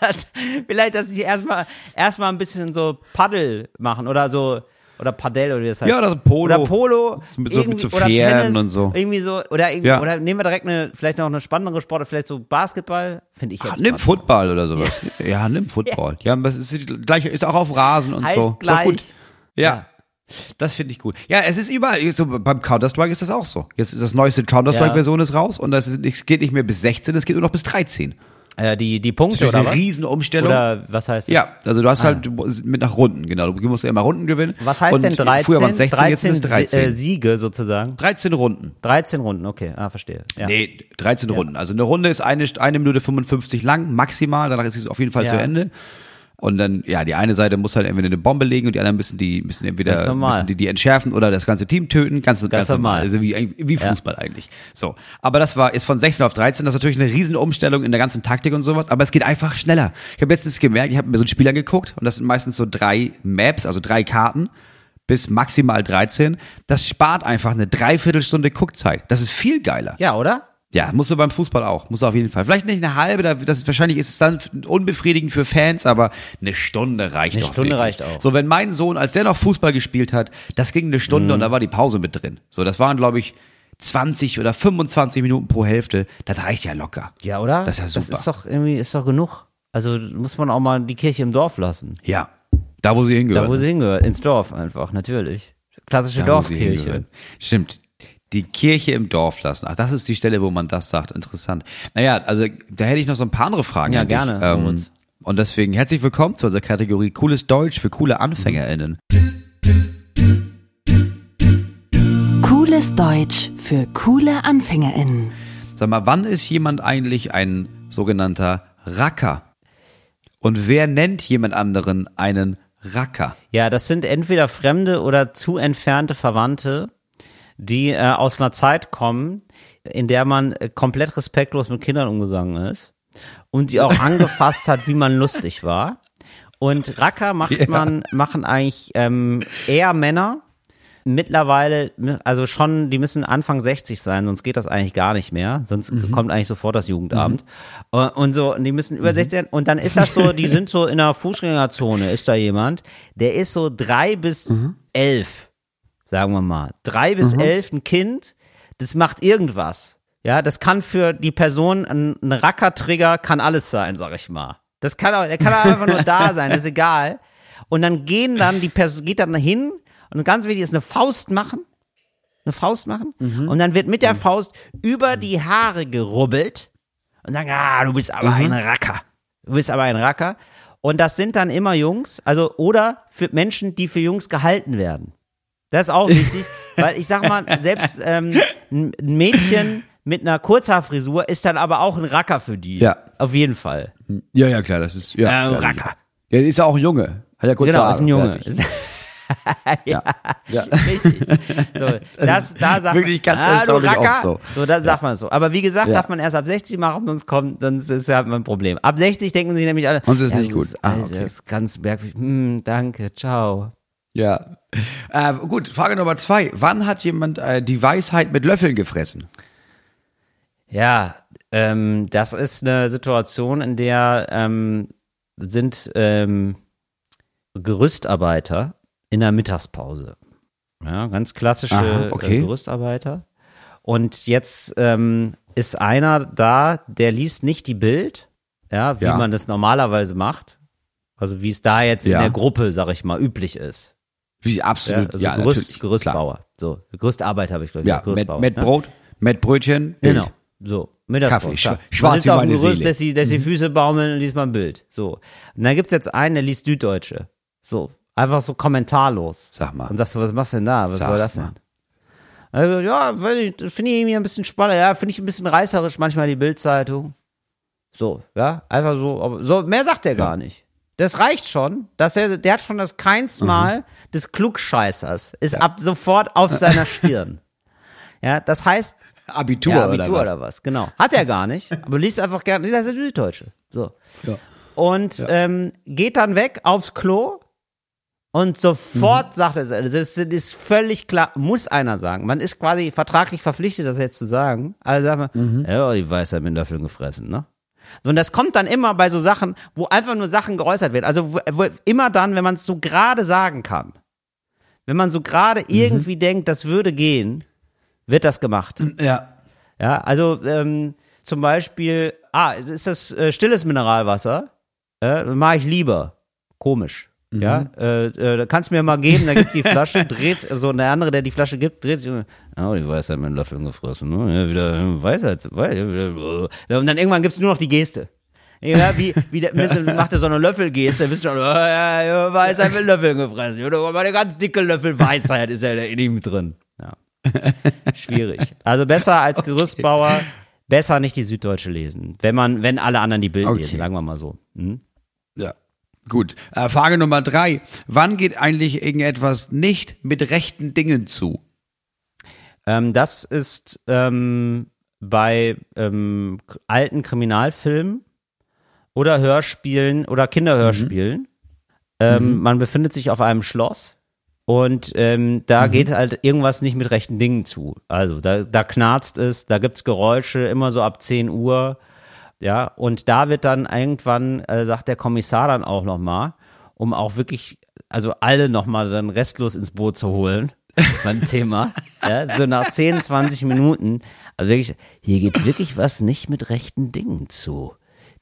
Vielleicht, dass ich erstmal erstmal ein bisschen so Paddel machen oder so oder Padel oder wie das heißt. Ja, oder so Polo. Oder Polo. Mit so- mit irgendwie- so oder Tennis, und so. Irgendwie so. Oder, irgendwie, Ja. oder nehmen wir direkt eine, vielleicht noch eine spannendere Sportart, vielleicht so Basketball, finde ich Ach, jetzt. nimm grad. Football oder sowas. Ja, nimm Football. Ja, das ist die gleiche, ist auch auf Rasen und Heißt so. Ist gleich. gut. Ja. Ja. Das finde ich gut. Ja, es ist überall. So, beim Counter-Strike ist das auch so. Jetzt ist das neueste Counter-Strike-Version ist raus und das ist, es geht nicht mehr bis 16, es geht nur noch bis 13. Äh, die, die Punkte oder was? Riesenumstellung. Oder was heißt das? ja, also du hast halt du musst mit nach Runden, genau. Du musst ja immer Runden gewinnen. Was heißt und denn 13? Früher waren es 16, 13 jetzt sind es 13. äh, Siege sozusagen. 13 Runden. 13 Runden, okay, ah, verstehe. Ja. Nee, 13 Runden. Also eine Runde ist eine, eine Minute 55 lang, maximal. Danach ist es auf jeden Fall Ja. zu Ende. Und dann, ja, die eine Seite muss halt entweder eine Bombe legen und die anderen müssen die, müssen entweder Ganz müssen die, die entschärfen oder das ganze Team töten. Ganz, ganz, normal. normal. Also wie, wie Fußball eigentlich. So. Aber das war, ist von 16 auf 13. Das ist natürlich eine Riesenumstellung in der ganzen Taktik und sowas. Aber es geht einfach schneller. Ich habe letztens gemerkt, ich habe mir so ein Spiel angeguckt und das sind meistens so drei Maps, also drei Karten bis maximal 13. Das spart einfach eine Dreiviertelstunde Guckzeit. Das ist viel geiler. Ja, oder? Ja, musst du beim Fußball auch, muss auf jeden Fall. Vielleicht nicht eine halbe, da- das ist, wahrscheinlich ist es dann unbefriedigend für Fans, aber eine Stunde reicht Eine doch Stunde wirklich. reicht auch. So, wenn mein Sohn, als der noch Fußball gespielt hat, das ging eine Stunde Mhm. und da war die Pause mit drin. So, das waren, glaube ich, 20 oder 25 Minuten pro Hälfte. Das reicht ja locker. Ja, oder? Das ist ja super. Das ist doch irgendwie, ist doch genug. Also muss man auch mal die Kirche im Dorf lassen. Ja. Da, wo sie hingehört. Da, wo sie hingehört. Ins Dorf einfach, natürlich. Klassische Da, Dorfkirche. Stimmt. Die Kirche im Dorf lassen. Ach, das ist die Stelle, wo man das sagt. Interessant. Naja, also da hätte ich noch so ein paar andere Fragen. Ja, gerne, Ähm, Moritz. und deswegen herzlich willkommen zu unserer Kategorie Cooles Deutsch für coole AnfängerInnen. Cooles Deutsch für coole AnfängerInnen. Sag mal, wann ist jemand eigentlich ein sogenannter Racker? Und wer nennt jemand anderen einen Racker? Ja, das sind entweder fremde oder zu entfernte Verwandte, die äh, aus einer Zeit kommen, in der man äh, komplett respektlos mit Kindern umgegangen ist und die auch angefasst hat, wie man lustig war. Und Racker macht Ja. man, machen eigentlich ähm, eher Männer. Mittlerweile, also schon, die müssen Anfang 60 sein, sonst geht das eigentlich gar nicht mehr. Sonst kommt eigentlich sofort das Jugendamt. Äh, Und so, und die müssen über 60 sein. Und dann ist das so, die sind so in der Fußgängerzone, ist da jemand, der ist so drei bis elf, sagen wir mal. Drei bis elf, ein Kind, das macht irgendwas. Ja, das kann für die Person ein, ein Rackertrigger, kann alles sein, sag ich mal. Das kann auch, der kann auch einfach nur da sein, ist egal. Und dann gehen dann die Person, geht dann hin und ganz wichtig ist eine Faust machen. Eine Faust machen. Und dann wird mit der Faust über die Haare gerubbelt und sagen, ah, du bist aber ein Racker. Du bist aber ein Racker. Und das sind dann immer Jungs, also oder für Menschen, die für Jungs gehalten werden. Das ist auch wichtig, weil ich sag mal, selbst ähm, ein Mädchen mit einer Kurzhaarfrisur ist dann aber auch ein Racker für die. Ja. Auf jeden Fall. Ja, ja, klar, das ist, ja. Äh, ja, Racker. Ja, ist ja auch ein Junge. Hat ja kurze Genau, Haare. ist ein Junge. Ja, Ja. richtig. So, das, da sagt wirklich man, ganz ah, du Racker. so. So, da sagt man so. Aber wie gesagt, Ja. darf man erst ab 60 machen, sonst kommt, sonst ist ja ein Problem. Ab 60 denken sich nämlich alle, Sonst ist ja, nicht gut. bist- Ah, okay. das ist ganz merkwürdig. Hm, danke, ciao. Ja. Äh, gut, Frage Nummer zwei. Wann hat jemand äh, die Weisheit mit Löffeln gefressen? Ja, ähm, das ist eine Situation, in der ähm, sind ähm, Gerüstarbeiter in der Mittagspause. Ja, ganz klassische Aha, okay. äh, Gerüstarbeiter. Und jetzt ähm, ist einer da, der liest nicht die Bild, ja, wie Ja. man das normalerweise macht. Also wie es da jetzt in Ja. der Gruppe, sag ich mal, üblich ist. Wie Ja, absolut. also ja, Gerüst, Gerüstbauer. So, Gerüstarbeiter habe ich glaube ich. Klar. Ja, mit, Gerüstbauer, mit ne? Brot, mit Brötchen. Bild. Genau. So, Mittagspause. Kaffee, klar. schwa- schwarz Man auf dem Gerüst, Seele. dass die, dass die Füße baumeln und liest mal ein Bild. So. Und dann gibt's jetzt einen, der liest Süddeutsche. So. Einfach so kommentarlos. Sag mal. Und sagst du, was machst du denn da? Was Sag soll das mal. denn? Also, ja, finde ich irgendwie ein bisschen spannend. Ja, finde ich ein bisschen reißerisch manchmal die Bildzeitung. So, ja, einfach so. Aber so, mehr sagt er gar nicht. Das reicht schon, dass er, der hat schon das Keinsmal des Klugscheißers, ist ab sofort auf seiner Stirn. Ja, das heißt, Abitur, ja, Abitur oder was? oder was, genau. Hat er gar nicht, aber liest einfach gerne, nee, das ist Süddeutsche. So. Ja. Und ähm, geht dann weg aufs Klo und sofort Mhm. sagt er, das ist völlig klar, muss einer sagen. Man ist quasi vertraglich verpflichtet, das jetzt zu sagen. Also sagt man, Mhm. ja, die Weisheit mit Löffeln gefressen, ne? So, und das kommt dann immer bei so Sachen, wo einfach nur Sachen geäußert werden. Also wo, wo, immer dann, wenn man es so gerade sagen kann. Wenn man so gerade Mhm. irgendwie denkt, das würde gehen, wird das gemacht. Ja. Ja, also ähm, zum Beispiel, ah, ist das äh, stilles Mineralwasser? Äh, Mache ich lieber. Komisch. Ja, äh, äh, da kannst du mir mal geben, da gibt die Flasche, dreht, also der andere, der die Flasche gibt, dreht sich, oh, die Weisheit mit einem Löffel gefressen, ne? Ja, wieder Weisheit, Wei- wieder, äh. und dann irgendwann gibt's nur noch die Geste. Ja, wie, wie der, mit, macht er so eine Löffelgeste, wisst schon, oh, ja, ja, Weisheit mit Löffeln gefressen, aber eine ganz dicke Löffel Weisheit ist ja in ihm drin. Ja. Schwierig. Also besser als Gerüstbauer, besser nicht die Süddeutsche lesen. Wenn man, wenn alle anderen die Bild Okay. lesen, sagen wir mal so. Hm? Ja. Gut. Äh, Frage Nummer drei. Wann geht eigentlich irgendetwas nicht mit rechten Dingen zu? Ähm, das ist ähm, bei ähm, alten Kriminalfilmen oder Hörspielen oder Kinderhörspielen. Ähm, Man befindet sich auf einem Schloss Und ähm, da geht halt irgendwas nicht mit rechten Dingen zu. Also da, da knarzt es, da gibt's Geräusche, immer so ab 10 Uhr. Ja, und da wird dann irgendwann, äh, sagt der Kommissar dann auch nochmal, um auch wirklich, also alle nochmal dann restlos ins Boot zu holen beim Thema. Ja, so nach 10, 20 Minuten. Also wirklich, hier geht wirklich was nicht mit rechten Dingen zu.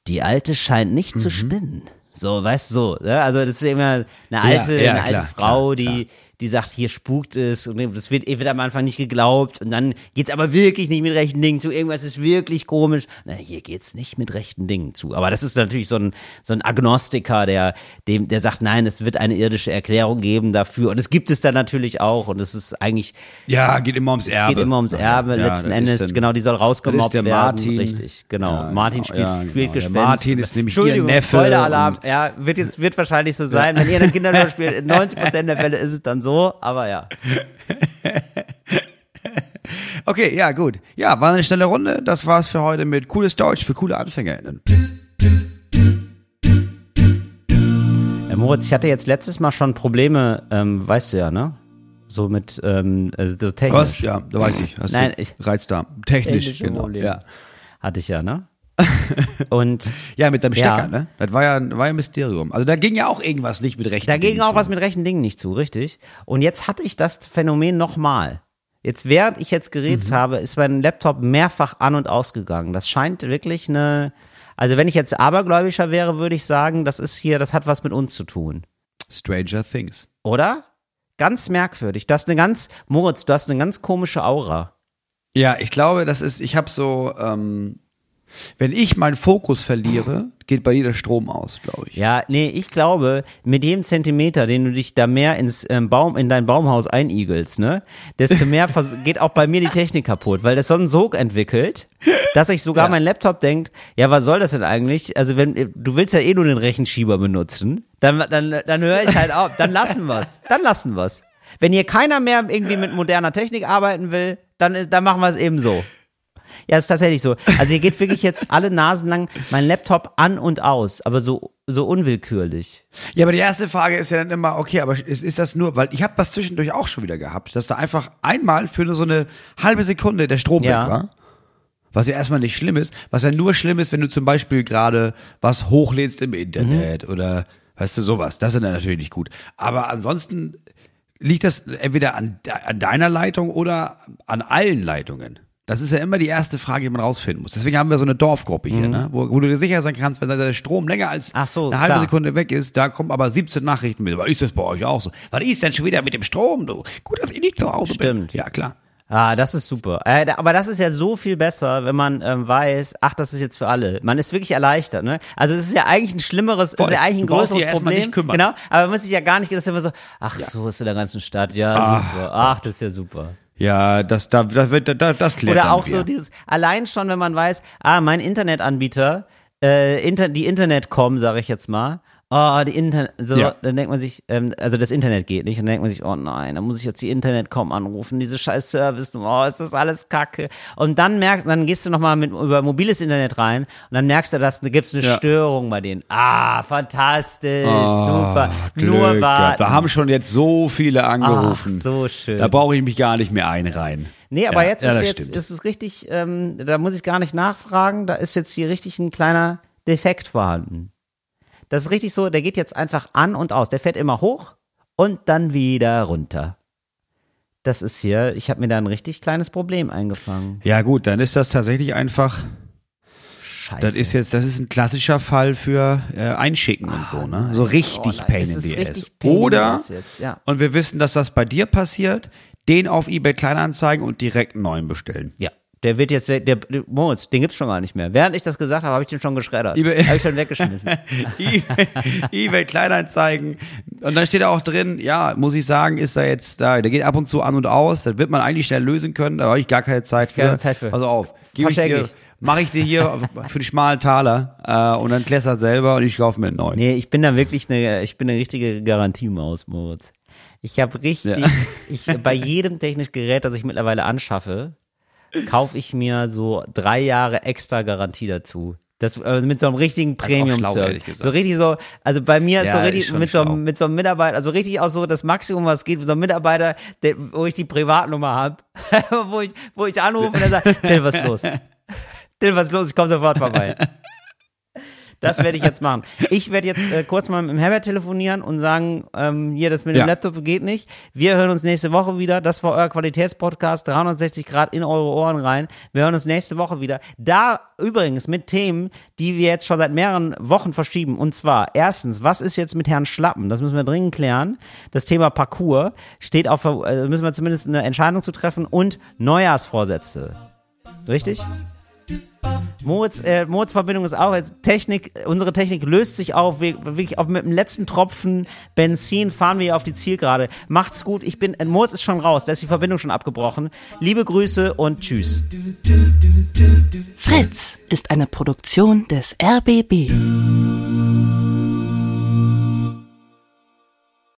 Die Alte scheint nicht zu spinnen. So, weißt du, so. Ja, also das ist immer eine alte, ja, eine alte klar, Frau, klar, die, die sagt, hier spukt es und das wird, wird am Anfang nicht geglaubt und dann geht's aber wirklich nicht mit rechten Dingen zu. Irgendwas ist wirklich komisch. Na, hier geht's nicht mit rechten Dingen zu. Aber das ist natürlich so ein, so ein Agnostiker, der, dem, der sagt, nein, es wird eine irdische Erklärung geben dafür. Und es gibt es dann natürlich auch und es ist eigentlich, Ja, geht immer ums es Erbe. geht immer ums Erbe. Ja, Letzten Endes, dann- genau, die soll rausgemobbt werden. Martin. Richtig, genau. Ja, Martin genau, spielt, ja, spielt genau. Der Gespenst. Martin ist nämlich ihr Neffe Spoiler-Alarm. Ja, wird jetzt, wird wahrscheinlich so sein. Wenn ihr das Kinderhörspiel spielt, in 90% der Fälle ist es dann so, aber ja. Okay, ja, gut. Ja, war eine schnelle Runde. Das war's für heute mit cooles Deutsch für coole AnfängerInnen. Äh, Moritz, ich hatte jetzt letztes Mal schon Probleme, ähm, weißt du ja, ne? So mit, ähm, also so technisch. Was? Ja, da weiß ich. Hast Nein, ich- Reizdarm. Technisch, genau. Probleme. Ja. Hatte ich ja, ne? Und ja, mit deinem Ja. Stecker, ne? Das war ja, war ja ein Mysterium. Also da ging ja auch irgendwas nicht mit rechten da ging Dingen auch zu. was mit rechten Dingen nicht zu, richtig? Und jetzt hatte ich das Phänomen nochmal. Jetzt, während ich jetzt geredet habe, ist mein Laptop mehrfach an- und ausgegangen. Das scheint wirklich eine, also wenn ich jetzt abergläubischer wäre, würde ich sagen, das ist hier, das hat was mit uns zu tun. Stranger Things. Oder? Ganz merkwürdig. Du hast eine ganz, Moritz, du hast eine ganz komische Aura. Ja, ich glaube, das ist, ich habe so, ähm, wenn ich meinen Fokus verliere, geht bei dir der Strom aus, glaube ich. Ja, nee, ich glaube, mit jedem Zentimeter, den du dich da mehr ins ähm, Baum, in dein Baumhaus einigelst, ne, desto mehr geht auch bei mir die Technik kaputt, weil das so einen Sog entwickelt, dass ich sogar mein Laptop denkt, ja, was soll das denn eigentlich? Also wenn, du willst ja eh nur den Rechenschieber benutzen, dann, dann, dann höre ich halt auf, dann lassen wir's, dann lassen wir's. Wenn hier keiner mehr irgendwie mit moderner Technik arbeiten will, dann, dann machen wir es eben so. Ja, ist tatsächlich so. Also hier geht wirklich jetzt alle Nasen lang mein Laptop an und aus, aber so, so unwillkürlich. Ja, aber die erste Frage ist ja dann immer, okay, aber ist, ist das nur, weil ich habe das zwischendurch auch schon wieder gehabt, dass da einfach einmal für nur so eine halbe Sekunde der Strom Ja. weg war. Was ja erstmal nicht schlimm ist, was ja nur schlimm ist, wenn du zum Beispiel gerade was hochlädst im Internet Mhm. oder weißt du sowas. Das ist dann natürlich nicht gut. Aber ansonsten liegt das entweder an, an deiner Leitung oder an allen Leitungen. Das ist ja immer die erste Frage, die man rausfinden muss. Deswegen haben wir so eine Dorfgruppe hier, ne? wo, wo du dir sicher sein kannst, wenn der Strom länger als Mhm. Ach so, eine halbe klar. Sekunde weg ist, da kommen aber 17 Nachrichten mit. Was ist das bei euch auch so? Was ist denn schon wieder mit dem Strom, du? Gut, dass ich nicht zu Hause Stimmt. bin. Ja, klar. Ah, das ist super. Äh, aber das ist ja so viel besser, wenn man ähm, weiß, ach, das ist jetzt für alle. Man ist wirklich erleichtert, ne? Also es ist ja eigentlich ein schlimmeres, es Voll. ist ja eigentlich ein größeres Problem. nicht kümmern. Genau, aber man muss sich ja gar nicht, das ist immer so, ach, so ist in der ganzen Stadt, ja, super. Ach, das ist ja super. Ja, das, da, das, wird, das, das klärt Oder auch wir. so dieses, allein schon, wenn man weiß, ah, mein Internetanbieter, äh, Inter, die Internetcom, sage ich jetzt mal, oh, die Internet, so, Ja. dann denkt man sich, ähm, also das Internet geht nicht, dann denkt man sich, oh nein, dann muss ich jetzt die Internetcom anrufen, diese scheiß Service, oh, ist das alles kacke. Und dann merkst, dann gehst du nochmal mit über mobiles Internet rein und dann merkst du, dass da gibt's eine Ja. Störung bei denen. Ah, fantastisch, Ah, super. Glück Nur warten. Da haben schon jetzt so viele Ach, angerufen. so schön. Da brauche ich mich gar nicht mehr einreihen. Nee, aber Ja, jetzt ist jetzt stimmt. ist es richtig, ähm, da muss ich gar nicht nachfragen, da ist jetzt hier richtig ein kleiner Defekt vorhanden. Das ist richtig so, der geht jetzt einfach an und aus. Der fährt immer hoch und dann wieder runter. Das ist hier, ich habe mir da ein richtig kleines Problem eingefangen. Ja gut, dann ist das tatsächlich einfach, Scheiße. das ist jetzt, das ist ein klassischer Fall für äh, Einschicken und so, ne? So richtig Oh Pain es in the ass. Oder, jetzt, ja. und wir wissen, dass das bei dir passiert, den auf eBay Kleinanzeigen und direkt einen neuen bestellen. Ja, der wird jetzt, der, der Moritz, den gibt's schon gar nicht mehr. Während ich das gesagt habe, habe ich den schon geschreddert. eBay- Habe ich schon weggeschmissen. eBay, eBay Kleinanzeigen. Und dann steht da auch drin, ja, muss ich sagen, ist da jetzt da, der geht ab und zu an und aus, das wird man eigentlich schnell lösen können, da habe ich gar keine Zeit für. Keine Zeit für. Also auf, gebe ich dir, mache ich dir hier für den schmalen Taler äh, und dann klässert selber und ich kaufe mir einen neuen. Nee, ich bin da wirklich eine, ich bin eine richtige Garantiemaus, Moritz. Ich habe richtig, Ja. ich, bei jedem technischen Gerät, das ich mittlerweile anschaffe, kaufe ich mir so drei Jahre extra Garantie dazu. Das, also mit so einem richtigen Premium-Service. So richtig so, also bei mir ist Ja, so richtig mit so, einem- mit so einem Mitarbeiter, also richtig auch so das Maximum, was geht, so ein Mitarbeiter, der, wo ich die Privatnummer habe, wo ich, wo ich anrufe und der sagt, Till, was ist los? Till, was ist los? Ich komme sofort vorbei. Das werde ich jetzt machen. Ich werde jetzt äh, kurz mal mit dem Herbert telefonieren und sagen, ähm, hier, das mit dem Ja. Laptop geht nicht. Wir hören uns nächste Woche wieder. Das war euer Qualitätspodcast, 360 Grad in eure Ohren rein. Wir hören uns nächste Woche wieder. Da übrigens mit Themen, die wir jetzt schon seit mehreren Wochen verschieben. Und zwar, erstens, was ist jetzt mit Herrn Schlappen? Das müssen wir dringend klären. Das Thema Parcours steht auf, äh, müssen wir zumindest eine Entscheidung zu treffen und Neujahrsvorsätze. Richtig? Moritz, äh, Moritz Verbindung ist auch jetzt Technik, unsere Technik löst sich auf, wir, wirklich auf mit dem letzten Tropfen Benzin fahren wir auf die Zielgerade. Macht's gut, ich bin, äh, Moritz ist schon raus, da ist die Verbindung schon abgebrochen. Liebe Grüße und tschüss. Fritz ist eine Produktion des RBB.